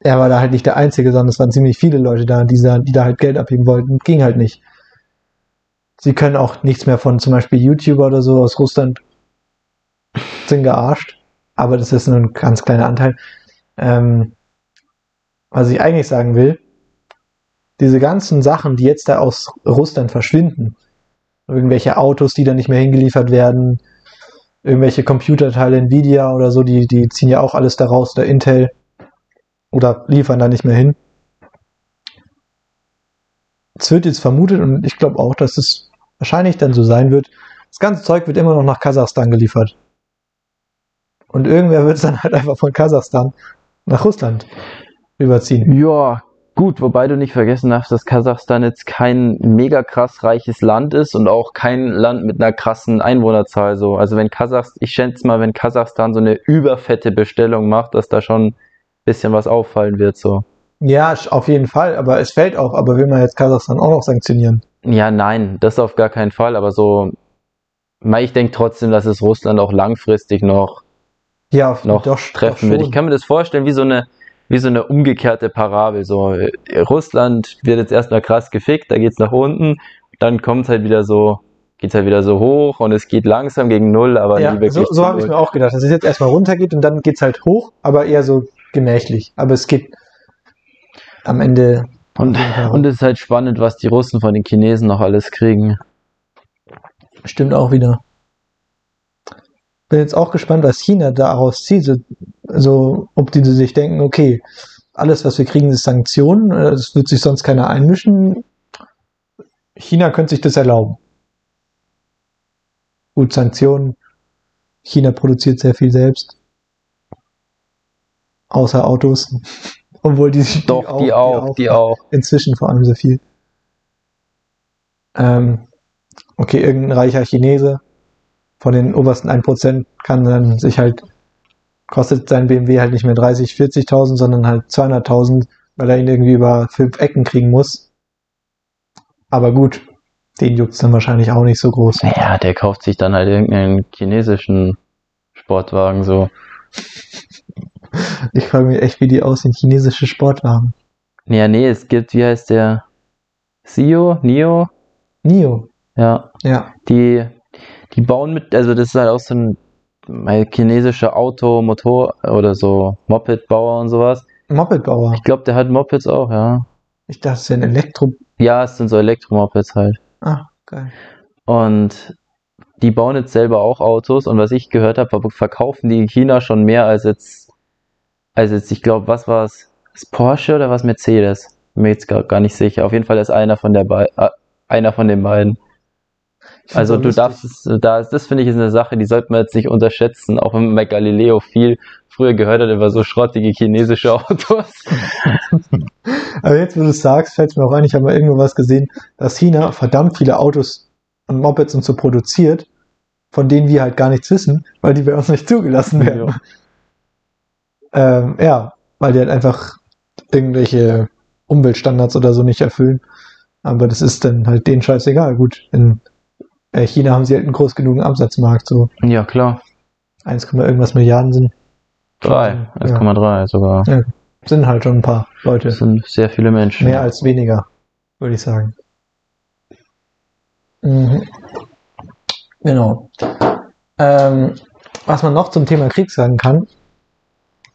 er war da halt nicht der Einzige, sondern es waren ziemlich viele Leute da, die da, die da halt Geld abheben wollten. Ging halt nicht. Sie können auch nichts mehr von zum Beispiel YouTuber oder so aus Russland sind gearscht. Aber das ist nur ein ganz kleiner Anteil. Ähm, was ich eigentlich sagen will, diese ganzen Sachen, die jetzt da aus Russland verschwinden, irgendwelche Autos, die dann nicht mehr hingeliefert werden, irgendwelche Computerteile, Nvidia oder so, die, die ziehen ja auch alles da raus, oder Intel, oder liefern da nicht mehr hin. Es wird jetzt vermutet, und ich glaube auch, dass es wahrscheinlich dann so sein wird, das ganze Zeug wird immer noch nach Kasachstan geliefert. Und irgendwer wird es dann halt einfach von Kasachstan nach Russland überziehen. Ja, gut, wobei du nicht vergessen darfst, dass Kasachstan jetzt kein mega krass reiches Land ist und auch kein Land mit einer krassen Einwohnerzahl so. Also wenn Kasachstan, ich schätze mal, wenn Kasachstan so eine überfette Bestellung macht, dass da schon ein bisschen was auffallen wird so. Ja, auf jeden Fall, aber es fällt auf, aber will man jetzt Kasachstan auch noch sanktionieren? Ja, nein, das auf gar keinen Fall, aber so, ich denke trotzdem, dass es Russland auch langfristig noch, Ja, noch doch, treffen doch wird. Ich kann mir das vorstellen wie so eine, wie so eine umgekehrte Parabel. So, äh, Russland wird jetzt erstmal krass gefickt, da geht's nach unten, dann kommt's halt wieder so, geht's halt wieder so hoch und es geht langsam gegen Null, aber nie Ja, wirklich so, so habe ich mir auch gedacht, dass es jetzt erstmal runtergeht und dann geht's halt hoch, aber eher so gemächlich. Aber es geht am Ende. Und, und es ist halt spannend, was die Russen von den Chinesen noch alles kriegen. Stimmt auch wieder. Bin jetzt auch gespannt, was China daraus zieht. So, also, ob die sich denken, okay, alles, was wir kriegen, ist Sanktionen, äh, es wird sich sonst keiner einmischen. China könnte sich das erlauben. Gut, Sanktionen. China produziert sehr viel selbst. Außer Autos. Obwohl die, die Doch, die auch, die auch. inzwischen vor allem sehr viel. Ähm, okay, irgendein reicher Chinese von den obersten 1% kann dann sich halt, kostet sein BMW halt nicht mehr 30, 40.000, sondern halt 200.000, weil er ihn irgendwie über fünf Ecken kriegen muss. Aber gut, den juckt's dann wahrscheinlich auch nicht so groß. Ja, der kauft sich dann halt irgendeinen chinesischen Sportwagen so. Ich frage mich echt, wie die aussehen, chinesische Sportwagen. Ja, nee, es gibt, wie heißt der? Sio? Nio? Nio, Ja, ja. die, die bauen mit, also das ist halt auch so ein chinesischer Auto, Motor oder so Moped-Bauer und sowas. Mopedbauer. Ich glaube, der hat Mopeds auch, ja. Ich dachte, es ein Elektro... Ja, es sind so Elektromopeds halt. Ah, geil. Und die bauen jetzt selber auch Autos und was ich gehört habe, verkaufen die in China schon mehr als jetzt, als jetzt, ich glaube, was war es? Ist Porsche oder was Mercedes? Bin mir jetzt gar, gar nicht sicher. Auf jeden Fall ist einer von der Be äh, einer von den beiden. Also du darfst es, da, das finde ich ist eine Sache, die sollte man jetzt nicht unterschätzen, auch wenn man bei Galileo viel früher gehört hat über so schrottige chinesische Autos. Aber jetzt, wo du es sagst, fällt mir auch ein, ich habe mal irgendwo was gesehen, dass China verdammt viele Autos und Mopeds und so produziert, von denen wir halt gar nichts wissen, weil die bei uns nicht zugelassen werden. Ja, ähm, ja weil die halt einfach irgendwelche Umweltstandards oder so nicht erfüllen. Aber das ist dann halt denen scheißegal. Gut, Äh, China haben sie halt einen groß genugen Absatzmarkt, so Ja, klar. 1, irgendwas Milliarden sind, Drei. Ja. 1,3 sogar. sind halt schon ein paar Leute. Das sind sehr viele Menschen. Mehr als weniger, würde ich sagen. Mhm. Genau. Ähm, was man noch zum Thema Krieg sagen kann,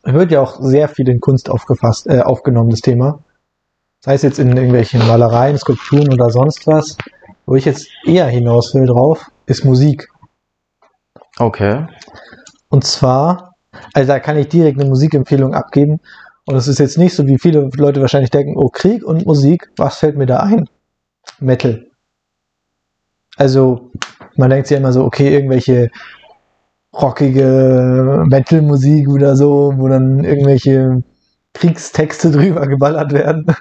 wird ja auch sehr viel in Kunst aufgefasst, äh, aufgenommen, das Thema. Sei es jetzt in irgendwelchen Malereien, Skulpturen oder sonst was. Wo ich jetzt eher hinaus will drauf, ist Musik. Okay. Und zwar, also da kann ich direkt eine Musikempfehlung abgeben. Und es ist jetzt nicht so, wie viele Leute wahrscheinlich denken, oh, Krieg und Musik, was fällt mir da ein? Metal. Also, man denkt sich immer so, okay, irgendwelche rockige Metal-Musik oder so, wo dann irgendwelche Kriegstexte drüber geballert werden.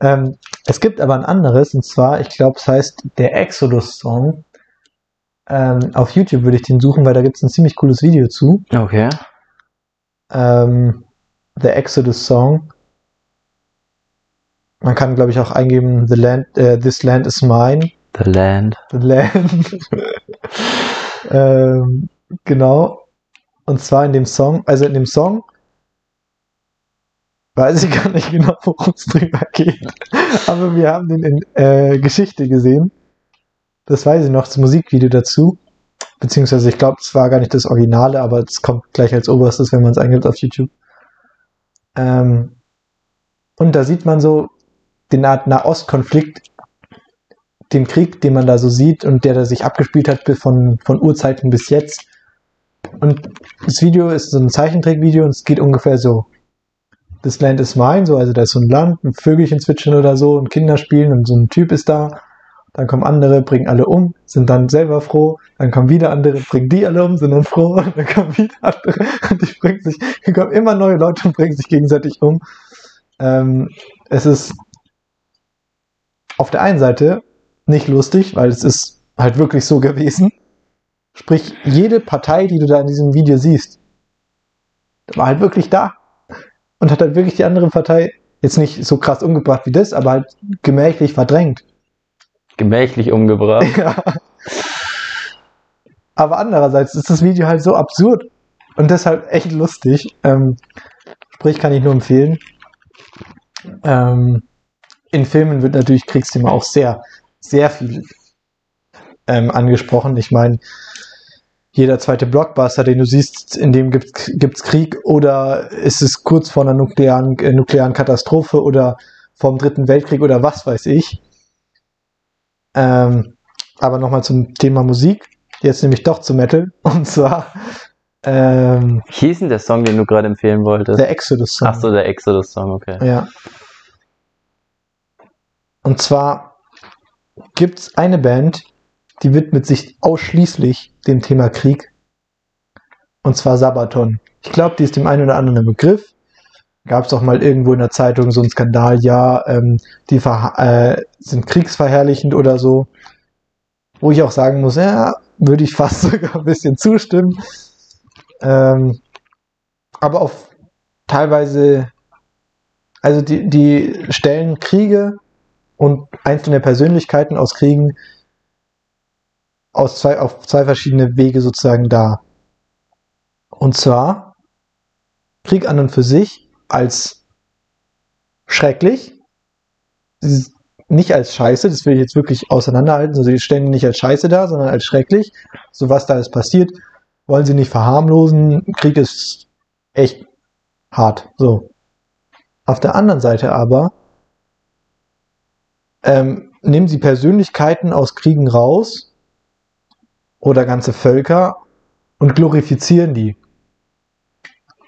Ähm, es gibt aber ein anderes, und zwar, ich glaube, es heißt der Exodus-Song. Ähm, auf YouTube würde ich den suchen, weil da gibt es ein ziemlich cooles Video zu. Okay. Ähm, The Exodus Song. Man kann, glaube ich, auch eingeben, The Land, äh, This Land is Mine. The Land. The Land. ähm, genau. Und zwar in dem Song, also in dem Song weiß ich gar nicht genau, worum es drüber geht. Aber wir haben den in äh, Geschichte gesehen. Das weiß ich noch, das Musikvideo dazu. Beziehungsweise ich glaube, es war gar nicht das Originale, aber es kommt gleich als oberstes, wenn man es eingibt auf YouTube. Ähm, und da sieht man so den Art Nahostkonflikt, den Krieg, den man da so sieht und der da sich abgespielt hat von, von Urzeiten bis jetzt. Und das Video ist so ein Zeichentrickvideo und es geht ungefähr so. Das Land is mine, so, also da ist so ein Land, ein Vögelchen zwitschern oder so und Kinder spielen und so ein Typ ist da. Dann kommen andere, bringen alle um, sind dann selber froh. Dann kommen wieder andere, bringen die alle um, sind dann froh. Dann kommen wieder andere und die bringen sich, hier kommen immer neue Leute und bringen sich gegenseitig um. Ähm, es ist auf der einen Seite nicht lustig, weil es ist halt wirklich so gewesen. Sprich, jede Partei, die du da in diesem Video siehst, war halt wirklich da. Und hat halt wirklich die andere Partei jetzt nicht so krass umgebracht wie das, aber halt gemächlich verdrängt. Gemächlich umgebracht. Ja. Aber andererseits ist das Video halt so absurd und deshalb echt lustig. Ähm, sprich, kann ich nur empfehlen. Ähm, in Filmen wird natürlich Kriegsthema auch sehr, sehr viel ähm, angesprochen. Ich meine, jeder zweite Blockbuster, den du siehst, in dem gibt es Krieg oder ist es kurz vor einer nuklearen, äh, nuklearen Katastrophe oder vom Dritten Weltkrieg oder was weiß ich. Ähm, aber nochmal zum Thema Musik. Jetzt nämlich doch zu Metal. Und zwar ähm, Wie hieß denn der Song, den du gerade empfehlen wolltest? der Exodus Song. Ach so, der Exodus-Song, okay. Ja. Und zwar gibt es eine Band, die widmet sich ausschließlich dem Thema Krieg. Und zwar Sabaton. Ich glaube, die ist dem einen oder anderen ein Begriff. Gab es auch mal irgendwo in der Zeitung so einen Skandal, ja, ähm, die äh, sind kriegsverherrlichend oder so. Wo ich auch sagen muss, ja, würde ich fast sogar ein bisschen zustimmen. Ähm, aber auf teilweise, also die, die stellen Kriege und einzelne Persönlichkeiten aus Kriegen aus zwei, auf zwei verschiedene Wege sozusagen dar. Und zwar Krieg an und für sich als schrecklich, nicht als Scheiße, das will ich jetzt wirklich auseinanderhalten, also die stellen nicht als Scheiße da, sondern als schrecklich. So was da ist passiert, wollen sie nicht verharmlosen. Krieg ist echt hart. So. Auf der anderen Seite aber ähm, nehmen sie Persönlichkeiten aus Kriegen raus oder ganze Völker und glorifizieren die.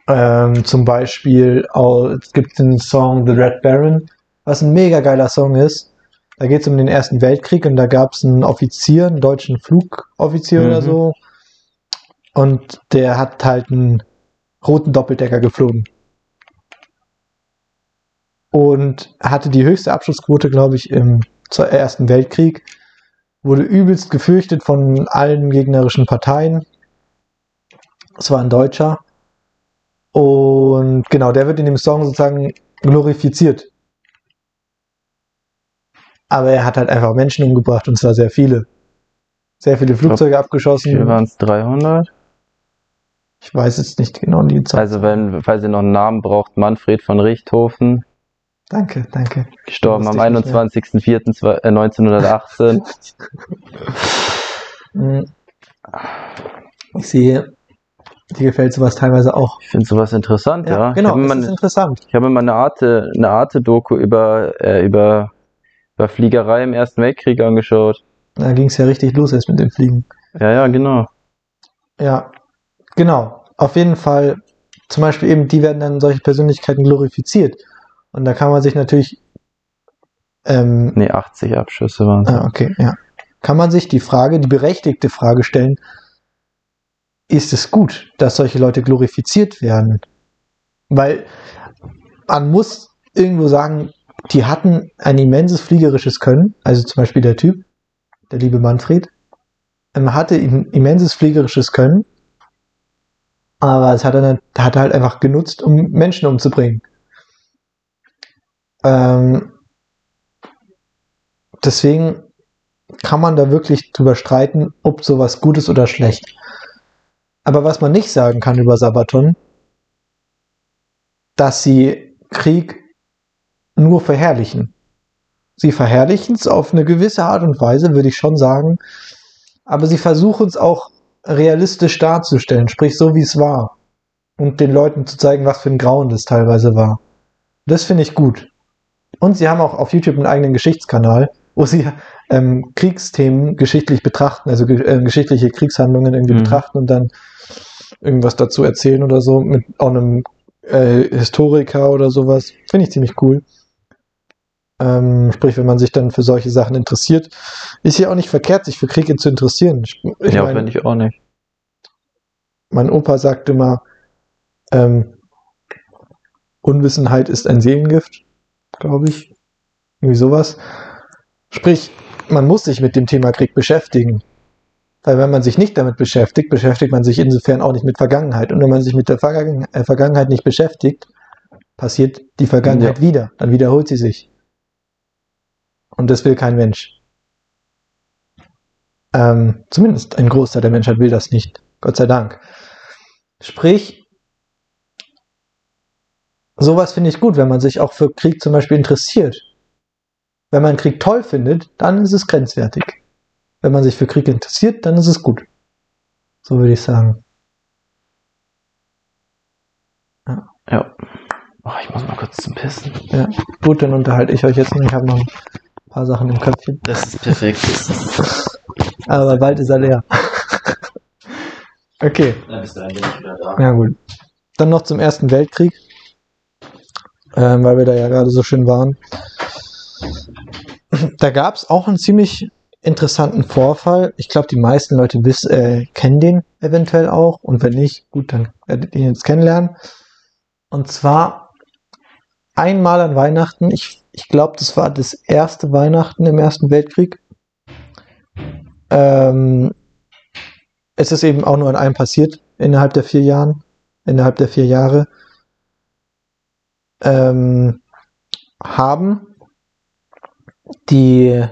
Ähm, zum Beispiel au- es gibt den Song The Red Baron, was ein mega geiler Song ist. Da geht es um den Ersten Weltkrieg und da gab es einen Offizier, einen deutschen Flugoffizier oder Mhm. so. Und der hat halt einen roten Doppeldecker geflogen. Und hatte die höchste Abschlussquote, glaube ich, im Ersten Weltkrieg. Wurde übelst gefürchtet von allen gegnerischen Parteien. Es war ein Deutscher. Und genau, der wird in dem Song sozusagen glorifiziert. Aber er hat halt einfach Menschen umgebracht und zwar sehr viele. sehr viele Flugzeuge Wie abgeschossen. viel waren es? 300? Ich weiß jetzt nicht genau die Zahl. Also wenn, falls ihr noch einen Namen braucht, Manfred von Richthofen, Danke, danke. gestorben am Wusste ich nicht mehr. 21.04.1918. Hm. Ich sehe, dir gefällt sowas teilweise auch. Ich finde sowas interessant, ja. genau, Ich habe das ist interessant. ich habe immer eine Arte, eine Arte-Doku über, äh, über, über Fliegerei im Ersten Weltkrieg angeschaut. Da ging es ja richtig los jetzt mit dem Fliegen. Ja, ja, genau. Ja, genau. Auf jeden Fall, zum Beispiel eben, die werden dann solche Persönlichkeiten glorifiziert. Und da kann man sich natürlich, ähm, Nee, 80 Abschüsse waren es. ah, okay, ja. Kann man sich die Frage, die berechtigte Frage stellen, ist es gut, dass solche Leute glorifiziert werden? Weil man muss irgendwo sagen, die hatten ein immenses fliegerisches Können, also zum Beispiel der Typ, der liebe Manfred, ähm, hatte ein immenses fliegerisches Können, aber es hat er, hat er halt einfach genutzt, um Menschen umzubringen. Ähm, deswegen kann man da wirklich drüber streiten, ob sowas gut ist oder schlecht. Aber was man nicht sagen kann über Sabaton, dass sie Krieg nur verherrlichen. Sie verherrlichen es auf eine gewisse Art und Weise, würde ich schon sagen. Aber sie versuchen es auch realistisch darzustellen, sprich so wie es war. Und den Leuten zu zeigen, was für ein Grauen das teilweise war. Das finde ich gut. Und sie haben auch auf YouTube einen eigenen Geschichtskanal, wo sie ähm, Kriegsthemen geschichtlich betrachten, also ge äh, geschichtliche Kriegshandlungen irgendwie Mhm. betrachten und dann irgendwas dazu erzählen oder so mit auch einem äh, Historiker oder sowas. Finde ich ziemlich cool. Ähm, sprich, wenn man sich dann für solche Sachen interessiert, ist ja auch nicht verkehrt, sich für Kriege zu interessieren. Ich, ich ja, finde ich auch nicht. mein Opa sagt immer, ähm, Unwissenheit ist ein Seelengift, glaube ich. Irgendwie sowas. Sprich, man muss sich mit dem Thema Krieg beschäftigen. Weil wenn man sich nicht damit beschäftigt, beschäftigt man sich insofern auch nicht mit Vergangenheit. Und wenn man sich mit der Vergangen äh, Vergangenheit nicht beschäftigt, passiert die Vergangenheit Ja. wieder. Dann wiederholt sie sich. Und das will kein Mensch. Ähm, zumindest ein Großteil der Menschheit will das nicht. Gott sei Dank. Sprich, sowas finde ich gut, wenn man sich auch für Krieg zum Beispiel interessiert. Wenn man Krieg toll findet, dann ist es grenzwertig. Wenn man sich für Krieg interessiert, dann ist es gut. So würde ich sagen. Ja. Oh, ich muss mal kurz zum Pissen. Ja. Gut, dann unterhalte ich euch jetzt noch. Ich habe noch ein paar Sachen im Köpfchen. Das ist perfekt. Aber bald ist er leer. okay. Dann bist du dann wieder da. Ja, gut. Dann noch zum Ersten Weltkrieg, ähm, weil wir da ja gerade so schön waren. Da gab es auch einen ziemlich interessanten Vorfall. Ich glaube, die meisten Leute wiss, äh, kennen den eventuell auch. Und wenn nicht, gut, dann werdet ihr ihn jetzt kennenlernen. Und zwar einmal an Weihnachten. Ich, ich glaube, das war das erste Weihnachten im Ersten Weltkrieg. Ähm, es ist eben auch nur an einem passiert innerhalb der vier Jahren innerhalb der vier Jahre ähm, haben die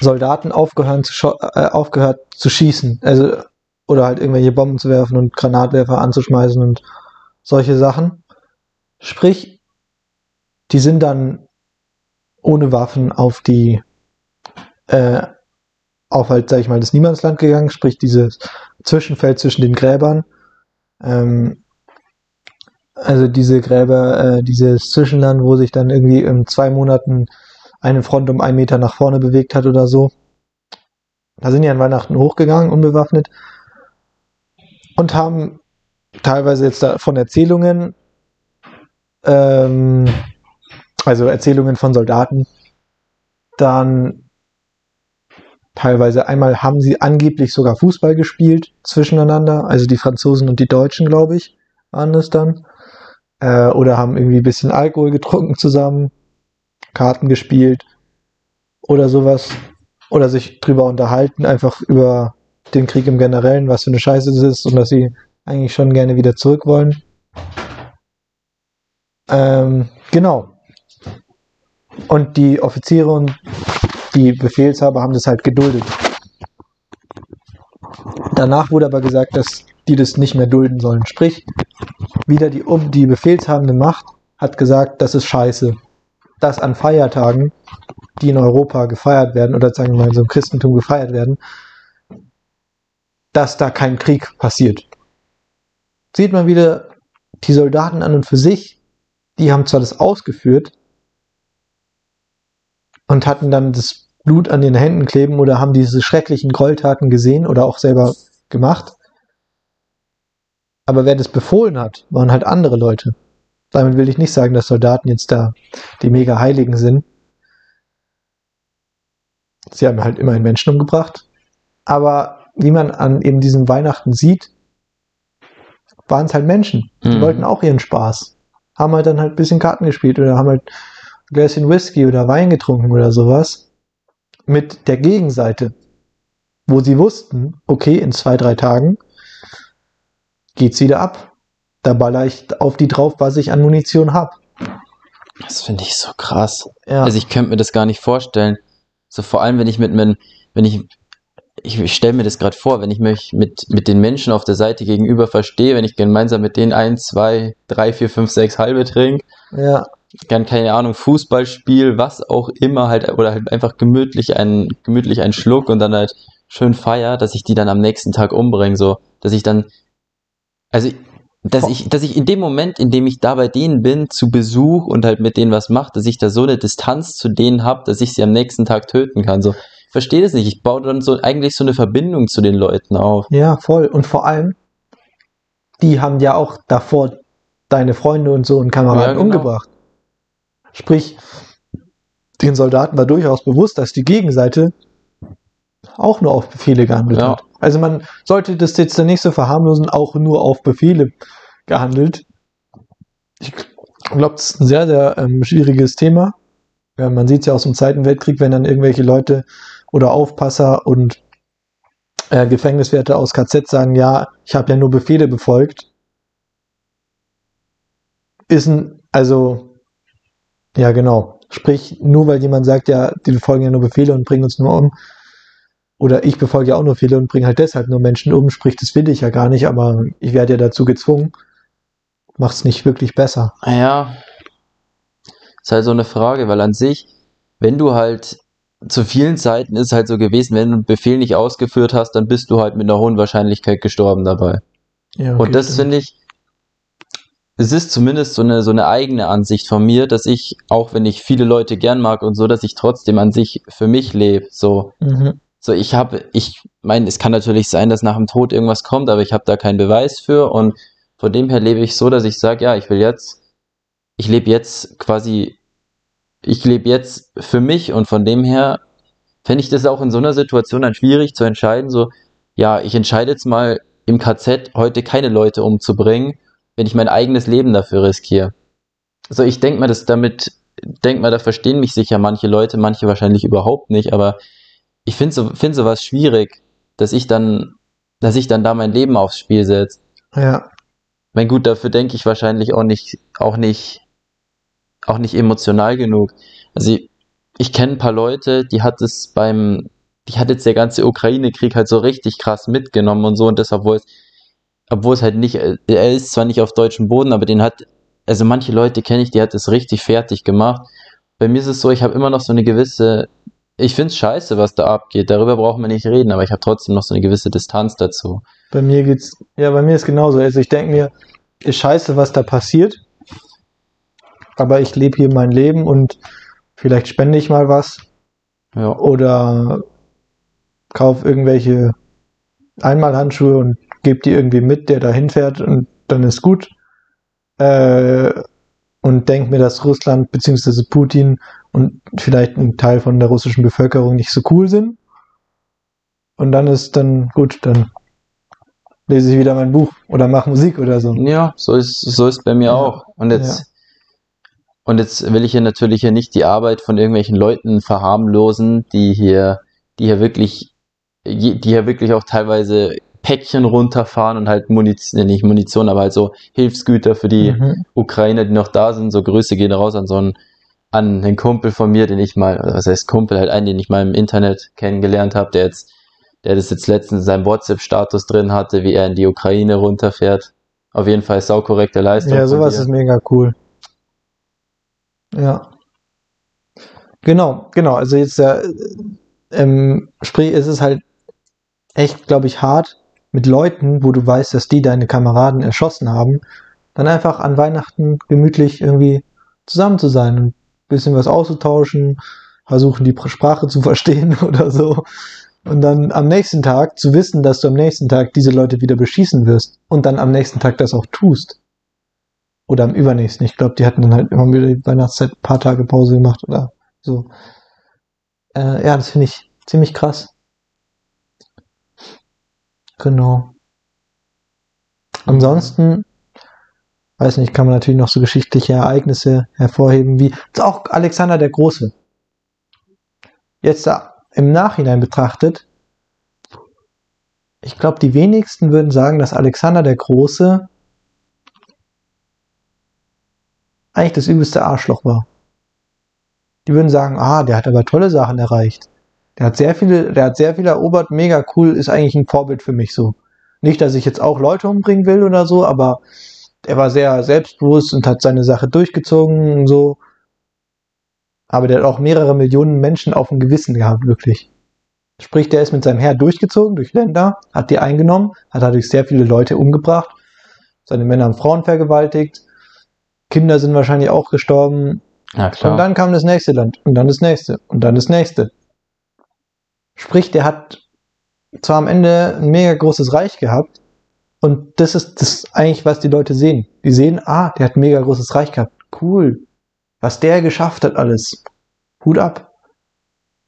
Soldaten aufgehört zu, äh, aufgehört zu schießen, also oder halt irgendwelche Bomben zu werfen und Granatwerfer anzuschmeißen und solche Sachen. Sprich, die sind dann ohne Waffen auf die äh, auf halt, sag ich mal, das Niemandsland gegangen, sprich dieses Zwischenfeld zwischen den Gräbern. Ähm, also diese Gräber, äh, dieses Zwischenland, wo sich dann irgendwie in zwei Monaten eine Front um einen Meter nach vorne bewegt hat oder so. Da sind die an Weihnachten hochgegangen, unbewaffnet, und haben teilweise jetzt von Erzählungen, ähm, also Erzählungen von Soldaten, dann teilweise einmal haben sie angeblich sogar Fußball gespielt zwischeneinander, also die Franzosen und die Deutschen, glaube ich, waren es dann. Äh, oder haben irgendwie ein bisschen Alkohol getrunken zusammen, Karten gespielt oder sowas. Oder sich drüber unterhalten, einfach über den Krieg im Generellen, was für eine Scheiße das ist und dass sie eigentlich schon gerne wieder zurück wollen. Ähm, genau. Und die Offiziere und die Befehlshaber haben das halt geduldet. Danach wurde aber gesagt, dass die das nicht mehr dulden sollen. Sprich, wieder die, um, die befehlshabende Macht hat gesagt, das ist scheiße. Dass an Feiertagen, die in Europa gefeiert werden, oder sagen wir mal so einem Christentum gefeiert werden, dass da kein Krieg passiert. Sieht man wieder die Soldaten an und für sich, die haben zwar das ausgeführt und hatten dann das Blut an den Händen kleben oder haben diese schrecklichen Gräueltaten gesehen oder auch selber gemacht. Aber wer das befohlen hat, waren halt andere Leute. Damit will ich nicht sagen, dass Soldaten jetzt da die mega Heiligen sind. Sie haben halt immerhin Menschen umgebracht. Aber wie man an eben diesem Weihnachten sieht, waren es halt Menschen. Die Mhm. wollten auch ihren Spaß. Haben halt dann halt ein bisschen Karten gespielt oder haben halt ein Gläschen Whisky oder Wein getrunken oder sowas. Mit der Gegenseite. Wo sie wussten, okay, in zwei, drei Tagen geht's wieder ab. Da baller ich auf die drauf, was ich an Munition hab. Das finde ich so krass. Ja. Also ich könnte mir das gar nicht vorstellen. So vor allem, wenn ich mit, mit wenn ich, ich stelle mir das gerade vor, wenn ich mich mit, mit den Menschen auf der Seite gegenüber verstehe, wenn ich gemeinsam mit denen ein, zwei, drei, vier, fünf, sechs halbe trinke, ja. gern keine Ahnung, Fußballspiel, was auch immer halt, oder halt einfach gemütlich einen, gemütlich einen Schluck und dann halt schön feier, dass ich die dann am nächsten Tag umbringe, so, dass ich dann, also, dass ich, dass ich in dem Moment, in dem ich da bei denen bin, zu Besuch und halt mit denen was mache, dass ich da so eine Distanz zu denen habe, dass ich sie am nächsten Tag töten kann, so. Ich verstehe das nicht. Ich baue dann so eigentlich so eine Verbindung zu den Leuten auf. Ja, voll. Und vor allem, die haben ja auch davor deine Freunde und so und Kameraden Ja, genau. umgebracht. Sprich, den Soldaten war durchaus bewusst, dass die Gegenseite auch nur auf Befehle gehandelt Ja. hat. Also man sollte das jetzt dann nicht so verharmlosen, auch nur auf Befehle gehandelt. Ich glaube, das ist ein sehr, sehr ähm, schwieriges Thema. Ja, man sieht es ja aus dem Zweiten Weltkrieg, wenn dann irgendwelche Leute oder Aufpasser und äh, Gefängniswärter aus KZ sagen, ja, ich habe ja nur Befehle befolgt. Ist ein, also, ja genau. Sprich, nur weil jemand sagt, ja, die befolgen ja nur Befehle und bringen uns nur um, oder ich befolge ja auch nur Befehle und bringe halt deshalb nur Menschen um, sprich, das will ich ja gar nicht, aber ich werde ja dazu gezwungen, macht es nicht wirklich besser. Ja, ist halt so eine Frage, weil an sich, wenn du halt zu vielen Zeiten ist es halt so gewesen, wenn du einen Befehl nicht ausgeführt hast, dann bist du halt mit einer hohen Wahrscheinlichkeit gestorben dabei. Ja, Und das finde ich, es ist zumindest so eine, so eine eigene Ansicht von mir, dass ich, auch wenn ich viele Leute gern mag und so, dass ich trotzdem an sich für mich lebe. So, Mhm. So ich habe, ich meine, es kann natürlich sein, dass nach dem Tod irgendwas kommt, aber ich habe da keinen Beweis für und von dem her lebe ich so, dass ich sage, ja, ich will jetzt, ich lebe jetzt quasi, ich lebe jetzt für mich und von dem her fände ich das auch in so einer Situation dann schwierig zu entscheiden, so, ja, ich entscheide jetzt mal im KZ heute keine Leute umzubringen, wenn ich mein eigenes Leben dafür riskiere. Also ich denke mal, dass damit, denk mal, da verstehen mich sicher manche Leute, manche wahrscheinlich überhaupt nicht, aber ich finde so, find sowas schwierig, dass ich dann, dass ich dann da mein Leben aufs Spiel setze. Ja, Mein gut, dafür denke ich wahrscheinlich auch nicht, auch nicht, auch nicht emotional genug. Also ich, ich kenne ein paar Leute, die hat es beim, die hat jetzt der ganze Ukraine-Krieg halt so richtig krass mitgenommen und so und das, obwohl es, obwohl es halt nicht, er ist zwar nicht auf deutschem Boden, aber den hat, also manche Leute kenne ich, die hat es richtig fertig gemacht. Bei mir ist es so, ich habe immer noch so eine gewisse, ich finde es scheiße, was da abgeht, darüber brauchen wir nicht reden, aber ich habe trotzdem noch so eine gewisse Distanz dazu. bei mir geht's, ja, bei mir ist genauso. Also ich denke mir, ist scheiße, was da passiert. Aber ich lebe hier mein Leben und vielleicht spende ich mal was Ja. oder kauf irgendwelche Einmalhandschuhe und gebe die irgendwie mit, der da hinfährt und dann ist gut. Äh, und denk mir, dass Russland bzw. Putin und vielleicht ein Teil von der russischen Bevölkerung nicht so cool sind. Und dann ist dann gut, dann lese ich wieder mein Buch oder mache Musik oder so. Ja, so ist, so ist bei mir Ja. auch. Und jetzt, und jetzt will ich hier natürlich hier nicht die Arbeit von irgendwelchen Leuten verharmlosen, die hier, die hier wirklich, die hier wirklich auch teilweise Päckchen runterfahren und halt Munition, nicht Munition, aber halt so Hilfsgüter für die Mhm. Ukrainer, die noch da sind. So Grüße gehen raus an so einen, an einen Kumpel von mir, den ich mal, was heißt Kumpel, halt einen, den ich mal im Internet kennengelernt habe, der jetzt, der das jetzt letztens in seinem WhatsApp-Status drin hatte, wie er in die Ukraine runterfährt. Auf jeden Fall saukorrekte Leistung. Ja, sowas ist mega cool. Ja. Genau, genau. Also jetzt äh, ähm, sprich, es ist halt echt, glaube ich, hart mit Leuten, wo du weißt, dass die deine Kameraden erschossen haben, dann einfach an Weihnachten gemütlich irgendwie zusammen zu sein und bisschen was auszutauschen, versuchen die Sprache zu verstehen oder so. Und dann am nächsten Tag zu wissen, dass du am nächsten Tag diese Leute wieder beschießen wirst und dann am nächsten Tag das auch tust. Oder am übernächsten. Ich glaube, die hatten dann halt immer wieder die Weihnachtszeit ein paar Tage Pause gemacht oder so. Äh, ja, das finde ich ziemlich krass. Genau. Ansonsten, weiß nicht, kann man natürlich noch so geschichtliche Ereignisse hervorheben, wie auch Alexander der Große. Jetzt im Nachhinein betrachtet, ich glaube, die wenigsten würden sagen, dass Alexander der Große eigentlich das übelste Arschloch war. Die würden sagen, ah, der hat aber tolle Sachen erreicht. Der hat sehr viele, der hat sehr viel erobert, mega cool, ist eigentlich ein Vorbild für mich so. Nicht, dass ich jetzt auch Leute umbringen will oder so, aber er war sehr selbstbewusst und hat seine Sache durchgezogen und so. Aber der hat auch mehrere Millionen Menschen auf dem Gewissen gehabt, wirklich. Sprich, der ist mit seinem Heer durchgezogen durch Länder, hat die eingenommen, hat dadurch sehr viele Leute umgebracht, seine Männer und Frauen vergewaltigt, Kinder sind wahrscheinlich auch gestorben, Ja, klar. und dann kam das nächste Land und dann das nächste und dann das nächste. Sprich, der hat zwar am Ende ein mega großes Reich gehabt und das ist das eigentlich, was die Leute sehen. Die sehen, ah, der hat mega großes Reich gehabt. Cool. Was der geschafft hat alles. Hut ab.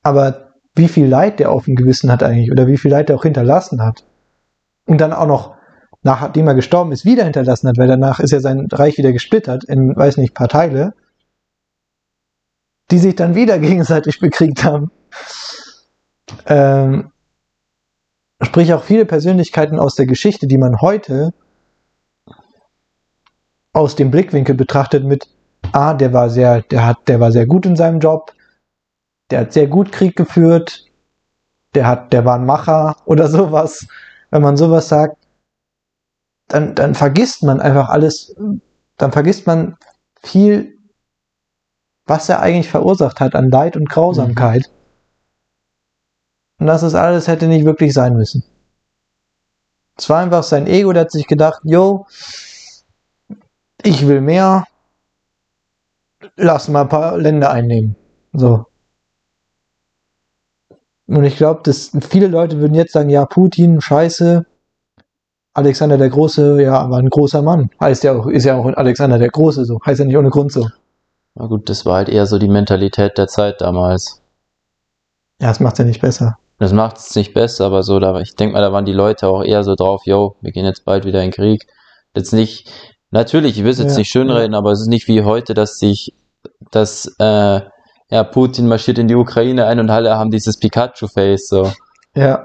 Aber wie viel Leid der auf dem Gewissen hat eigentlich oder wie viel Leid der auch hinterlassen hat. Und dann auch noch, nachdem er gestorben ist, wieder hinterlassen hat, weil danach ist ja sein Reich wieder gesplittert in, weiß nicht, paar Teile die sich dann wieder gegenseitig bekriegt haben. Ähm, sprich auch viele Persönlichkeiten aus der Geschichte, die man heute aus dem Blickwinkel betrachtet mit, ah, der war sehr, der hat, der war sehr gut in seinem Job, der hat sehr gut Krieg geführt, der hat, der war ein Macher oder sowas. Wenn man sowas sagt, dann, dann vergisst man einfach alles, dann vergisst man viel was er eigentlich verursacht hat an Leid und Grausamkeit. Und das ist alles hätte nicht wirklich sein müssen. Es war einfach sein Ego, der hat sich gedacht, yo, ich will mehr, lass mal ein paar Länder einnehmen. So. Und ich glaube, dass viele Leute würden jetzt sagen, ja, Putin, scheiße, Alexander der Große, ja, aber ein großer Mann. Heißt ja auch, ist ja auch Alexander der Große so. Heißt ja nicht ohne Grund so. Na gut, das war halt eher so die Mentalität der Zeit damals. Ja, das macht's ja nicht besser. Das macht es nicht besser, aber so, da, ich denke mal, da waren die Leute auch eher so drauf, yo, wir gehen jetzt bald wieder in den Krieg. Jetzt nicht, natürlich, ich will es jetzt Ja, nicht ja. schönreden, aber es ist nicht wie heute, dass sich, dass, äh, ja, Putin marschiert in die Ukraine ein und alle haben dieses Pikachu-Face, so. Ja.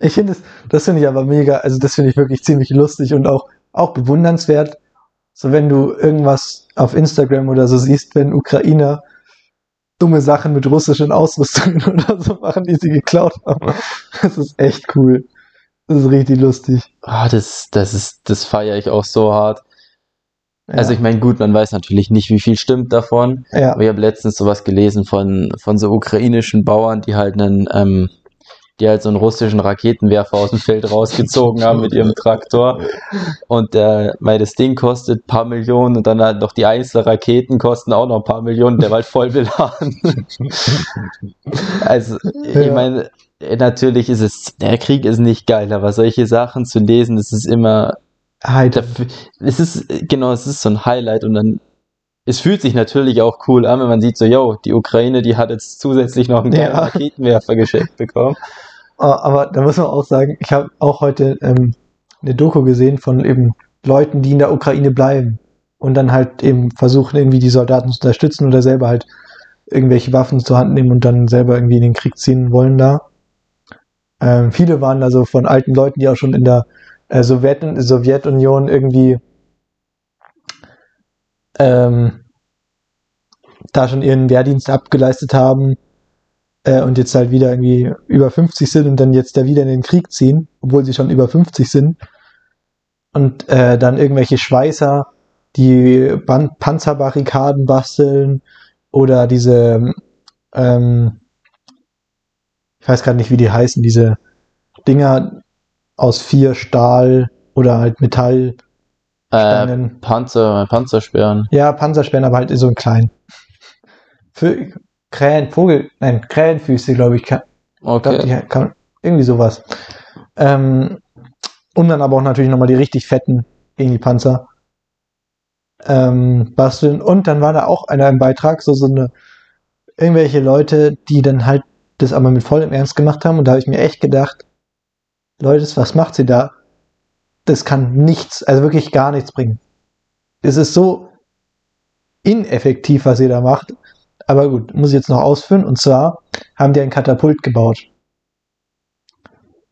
Ich finde es, das finde ich aber mega, also das finde ich wirklich ziemlich lustig und auch, auch bewundernswert. So wenn du irgendwas auf Instagram oder so siehst, wenn Ukrainer dumme Sachen mit russischen Ausrüstungen oder so machen, die sie geklaut haben. Das ist echt cool. Das ist richtig lustig. Ah, das, das ist, das feiere ich auch so hart. Ja. Also ich meine, gut, man weiß natürlich nicht, wie viel stimmt davon. ja, Aber ich habe letztens sowas gelesen von, von so ukrainischen Bauern, die halt einen, ähm, die halt so einen russischen Raketenwerfer aus dem Feld rausgezogen haben mit ihrem Traktor. Und der, weil das Ding kostet ein paar Millionen und dann halt noch die einzelnen Raketen kosten auch noch ein paar Millionen, der war halt voll beladen. also, ich Ja. meine, natürlich ist es, der Krieg ist nicht geil, aber solche Sachen zu lesen, das ist immer, dafür, es ist, genau, es ist so ein Highlight und dann, es fühlt sich natürlich auch cool an, wenn man sieht so, yo, die Ukraine, die hat jetzt zusätzlich noch einen Ja. Raketenwerfer geschenkt bekommen. Ah, Aber da muss man auch sagen, ich habe auch heute ähm, eine Doku gesehen von eben Leuten, die in der Ukraine bleiben und dann halt eben versuchen, irgendwie die Soldaten zu unterstützen oder selber halt irgendwelche Waffen zur Hand nehmen und dann selber irgendwie in den Krieg ziehen wollen da. Ähm, viele waren da so von alten Leuten, die auch schon in der äh, Sowjet Sowjetunion irgendwie ähm, da schon ihren Wehrdienst abgeleistet haben äh, und jetzt halt wieder irgendwie über 50 sind und dann jetzt da wieder in den Krieg ziehen, obwohl sie schon über 50 sind. Und äh, dann irgendwelche Schweißer, die Ban Panzerbarrikaden basteln oder diese, ähm, ich weiß gerade nicht, wie die heißen, diese Dinger aus vier Stahl oder halt Metall. Äh. Panzer, Panzersperren. Ja, Panzersperren, aber halt so ein klein. Für Krähen, Vogel, nein, Krähenfüße, glaube ich, kann, glaub, Okay. die kann, irgendwie sowas. Ähm, und dann aber auch natürlich nochmal die richtig fetten gegen die Panzer ähm, basteln. Und dann war da auch einer im Beitrag, so, so eine, irgendwelche Leute, die dann halt das aber mit vollem Ernst gemacht haben. Und da habe ich mir echt gedacht, Leute, was macht sie da? Das kann nichts, also wirklich gar nichts bringen. Es ist so ineffektiv, was ihr da macht. Aber gut, muss ich jetzt noch ausführen. Und zwar haben die ein Katapult gebaut.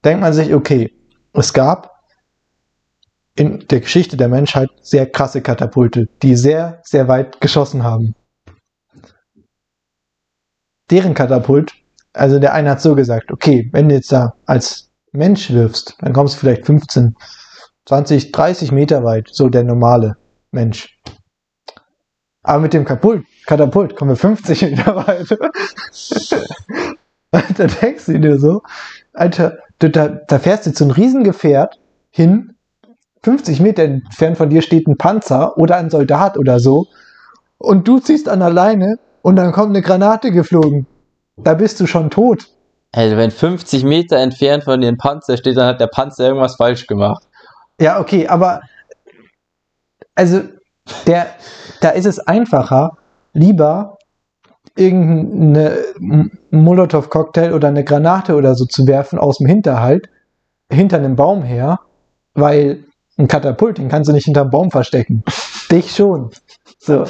Denkt man sich, okay, es gab in der Geschichte der Menschheit sehr krasse Katapulte, die sehr, sehr weit geschossen haben. Deren Katapult, also der eine hat so gesagt, okay, wenn du jetzt da als Mensch wirfst, dann kommst du vielleicht 15, 20, 30 Meter weit, so der normale Mensch. Aber mit dem Katapult, Katapult kommen wir 50 Meter weit. da denkst du dir so, Alter, du, da, da fährst du zu einem Riesengefährt hin, 50 Meter entfernt von dir steht ein Panzer oder ein Soldat oder so, und du ziehst an der Leine und dann kommt eine Granate geflogen. Da bist du schon tot. Also wenn 50 Meter entfernt von dem Panzer steht, dann hat der Panzer irgendwas falsch gemacht. Ja, okay, aber also der, da ist es einfacher, lieber irgendeine M- Molotow-Cocktail oder eine Granate oder so zu werfen aus dem Hinterhalt, hinter einem Baum her, weil ein Katapult, den kannst du nicht hinterm Baum verstecken. Dich schon. So.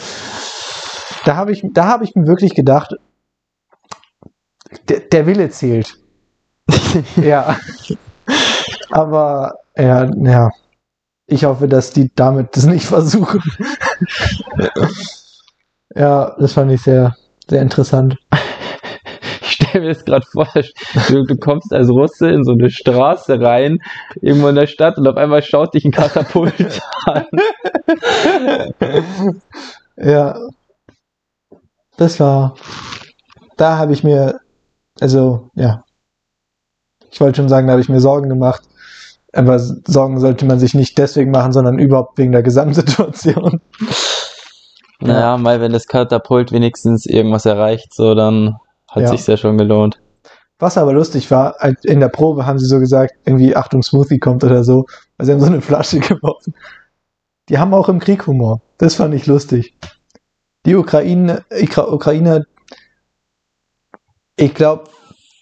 Da habe ich, da habe ich mir wirklich gedacht, der, der Wille zählt. ja. Aber ja, ja. Ich hoffe, dass die damit das nicht versuchen. ja, das fand ich sehr, sehr interessant. Ich stelle mir das gerade vor, du, du kommst als Russe in so eine Straße rein, irgendwo in der Stadt und auf einmal schaut dich ein Katapult an. Ja. Das war, da habe ich mir, also, ja. Ich wollte schon sagen, da habe ich mir Sorgen gemacht. Aber Sorgen sollte man sich nicht deswegen machen, sondern überhaupt wegen der Gesamtsituation. Naja, mal wenn das Katapult wenigstens irgendwas erreicht, so dann hat Ja. sich's ja schon gelohnt. Was aber lustig war, in der Probe haben sie so gesagt, irgendwie Achtung, Smoothie kommt oder so. Also sie haben so eine Flasche geworfen. Die haben auch im Krieg Humor. Das fand ich lustig. Die Ukraine, Ukrainer, ich glaube,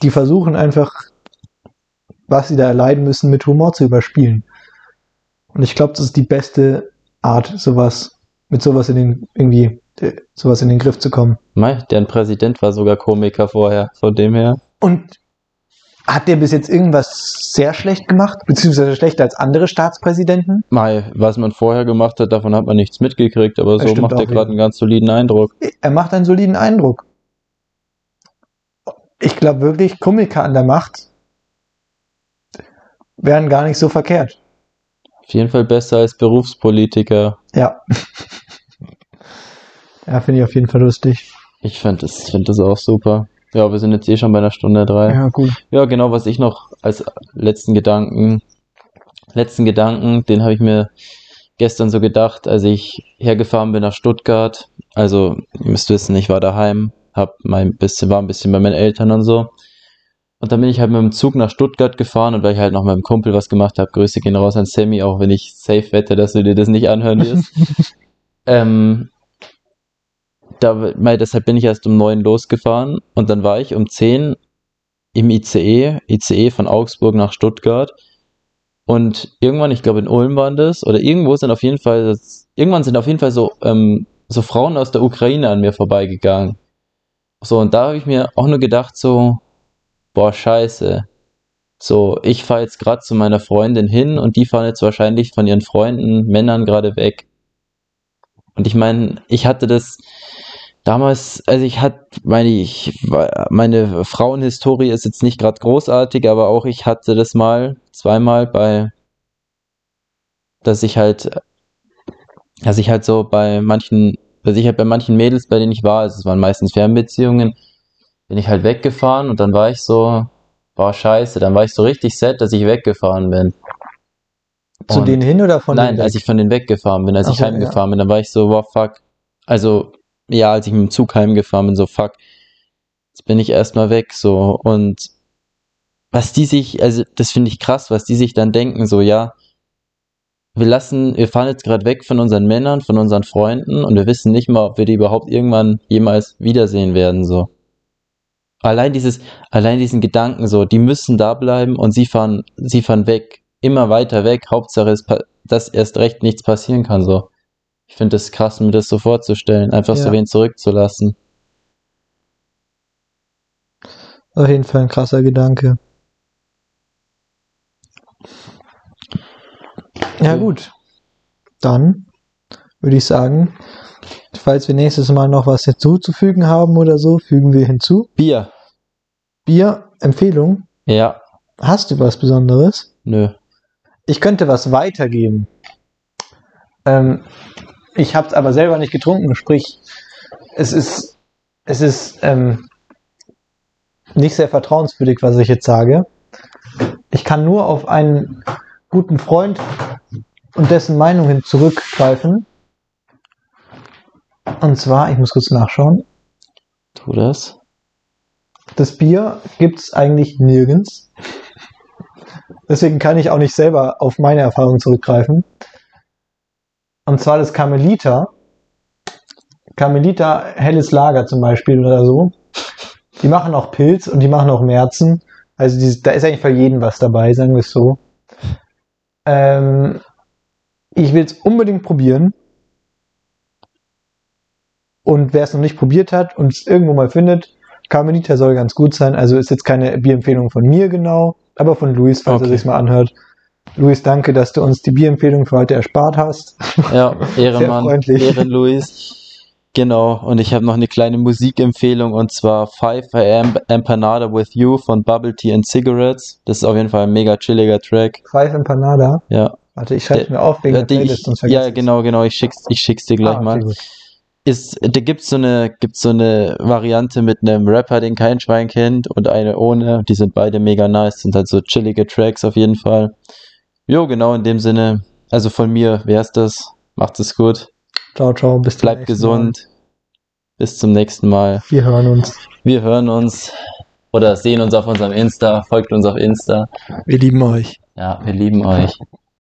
die versuchen einfach, was sie da erleiden müssen, mit Humor zu überspielen. Und ich glaube, das ist die beste Art, sowas, mit sowas in den, irgendwie, äh, sowas in den Griff zu kommen. Mei, deren Präsident war sogar Komiker vorher, von dem her. Und hat der bis jetzt irgendwas sehr schlecht gemacht, beziehungsweise schlechter als andere Staatspräsidenten? Mei, was man vorher gemacht hat, davon hat man nichts mitgekriegt, aber Das so macht er gerade einen ganz soliden Eindruck. Er macht einen soliden Eindruck. Ich glaube wirklich, Komiker an der Macht wären gar nicht so verkehrt. Auf jeden Fall besser als Berufspolitiker. Ja. ja, finde ich auf jeden Fall lustig. Ich finde das, find das auch super. Ja, wir sind jetzt eh schon bei einer Stunde drei. Ja, gut. Ja, genau, was ich noch als letzten Gedanken, letzten Gedanken, den habe ich mir gestern so gedacht, als ich hergefahren bin nach Stuttgart. Also, ihr müsst wissen, ich war daheim, hab mein bisschen, war ein bisschen bei meinen Eltern und so. Und dann bin ich halt mit dem Zug nach Stuttgart gefahren und weil ich halt noch mit meinem Kumpel was gemacht habe, Grüße gehen raus an Sammy, auch wenn ich safe wette, dass du dir das nicht anhören wirst. ähm, da, mei, deshalb bin ich erst um neun losgefahren und dann war ich um zehn im ICE, ICE von Augsburg nach Stuttgart. Und irgendwann, ich glaube in Ulm waren das, oder irgendwo sind auf jeden Fall, irgendwann sind auf jeden Fall so, ähm, so Frauen aus der Ukraine an mir vorbeigegangen. So, und da habe ich mir auch nur gedacht, so, boah, scheiße. So, ich fahre jetzt gerade zu meiner Freundin hin und die fahren jetzt wahrscheinlich von ihren Freunden, Männern gerade weg. Und ich meine, ich hatte das, Damals, also ich hatte, meine ich, meine Frauenhistorie ist jetzt nicht gerade großartig, aber auch ich hatte das mal, zweimal bei, dass ich halt, dass ich halt so bei manchen, dass ich halt bei manchen Mädels, bei denen ich war, also es waren meistens Fernbeziehungen, bin ich halt weggefahren und dann war ich so, war scheiße, dann war ich so richtig set, dass ich weggefahren bin. Zu Und- denen hin oder von Nein, denen weg? als ich von denen weggefahren bin, als Ach ich heimgefahren bin, dann war ich so, wow, fuck. Also, ja, als ich mit dem Zug heimgefahren bin, so, fuck. Jetzt bin ich erstmal weg, so. Und was die sich, also, das finde ich krass, was die sich dann denken, so, ja, wir lassen, wir fahren jetzt gerade weg von unseren Männern, von unseren Freunden und wir wissen nicht mal, ob wir die überhaupt irgendwann jemals wiedersehen werden, so. Allein dieses, allein diesen Gedanken, so, die müssen da bleiben und sie fahren, sie fahren weg, immer weiter weg. Hauptsache, es, dass erst recht nichts passieren kann, so. Ich finde das krass, mir das so vorzustellen, einfach so Ja. wen zurückzulassen. Auf jeden Fall ein krasser Gedanke. Ja. gut. Dann würde ich sagen, falls wir nächstes Mal noch was hinzuzufügen haben oder so, fügen wir hinzu. Bier. Bier, Empfehlung. Ja, Hast du was Besonderes? nö. Ich könnte was weitergeben. Ähm, ich habe es aber selber nicht getrunken, sprich, es ist, es ist ähm, nicht sehr vertrauenswürdig, was ich jetzt sage. Ich kann nur auf einen guten Freund und dessen Meinung hin zurückgreifen. Und zwar, ich muss kurz nachschauen, Tu das. das Bier gibt es eigentlich nirgends. Deswegen kann ich auch nicht selber auf meine Erfahrung zurückgreifen. Und zwar das Carmelita. Carmelita helles Lager zum Beispiel oder so. Die machen auch Pilz und die machen auch Märzen. Also die, da ist eigentlich für jeden was dabei, sagen wir es so. Ähm, ich will es unbedingt probieren. Und wer es noch nicht probiert hat und es irgendwo mal findet, Carmelita soll ganz gut sein. Also ist jetzt keine Bierempfehlung von mir genau, aber von Luis, falls Okay. er sich mal anhört. Luis, danke, dass du uns die Bierempfehlung für heute erspart hast. Ja, Ehrenmann. freundlich. Ehre Luis. Genau, und ich habe noch eine kleine Musikempfehlung und zwar 5 AM Empanada with You von Bubble Tea and Cigarettes. Das ist auf jeden Fall ein mega chilliger Track. Five Empanada. Ja, Warte, ich schreibe Der- mir auf wegen der die Playlist, ich, sonst ja genau, genau. Ich schick's, ich schick's dir gleich Ah, okay, mal. gut. Ist, da gibt's so eine, gibt's so eine Variante mit einem Rapper, den kein Schwein kennt und eine ohne. Die sind beide mega nice, sind halt so chillige Tracks auf jeden Fall. Jo, genau in dem Sinne. Also von mir wär's das. Macht es gut. Ciao, ciao, bis zum Bleibt gesund. Bis zum nächsten Mal. Mal. Wir hören uns. Wir hören uns oder sehen uns auf unserem Insta. Folgt uns auf Insta. Wir lieben euch. Ja, wir lieben euch.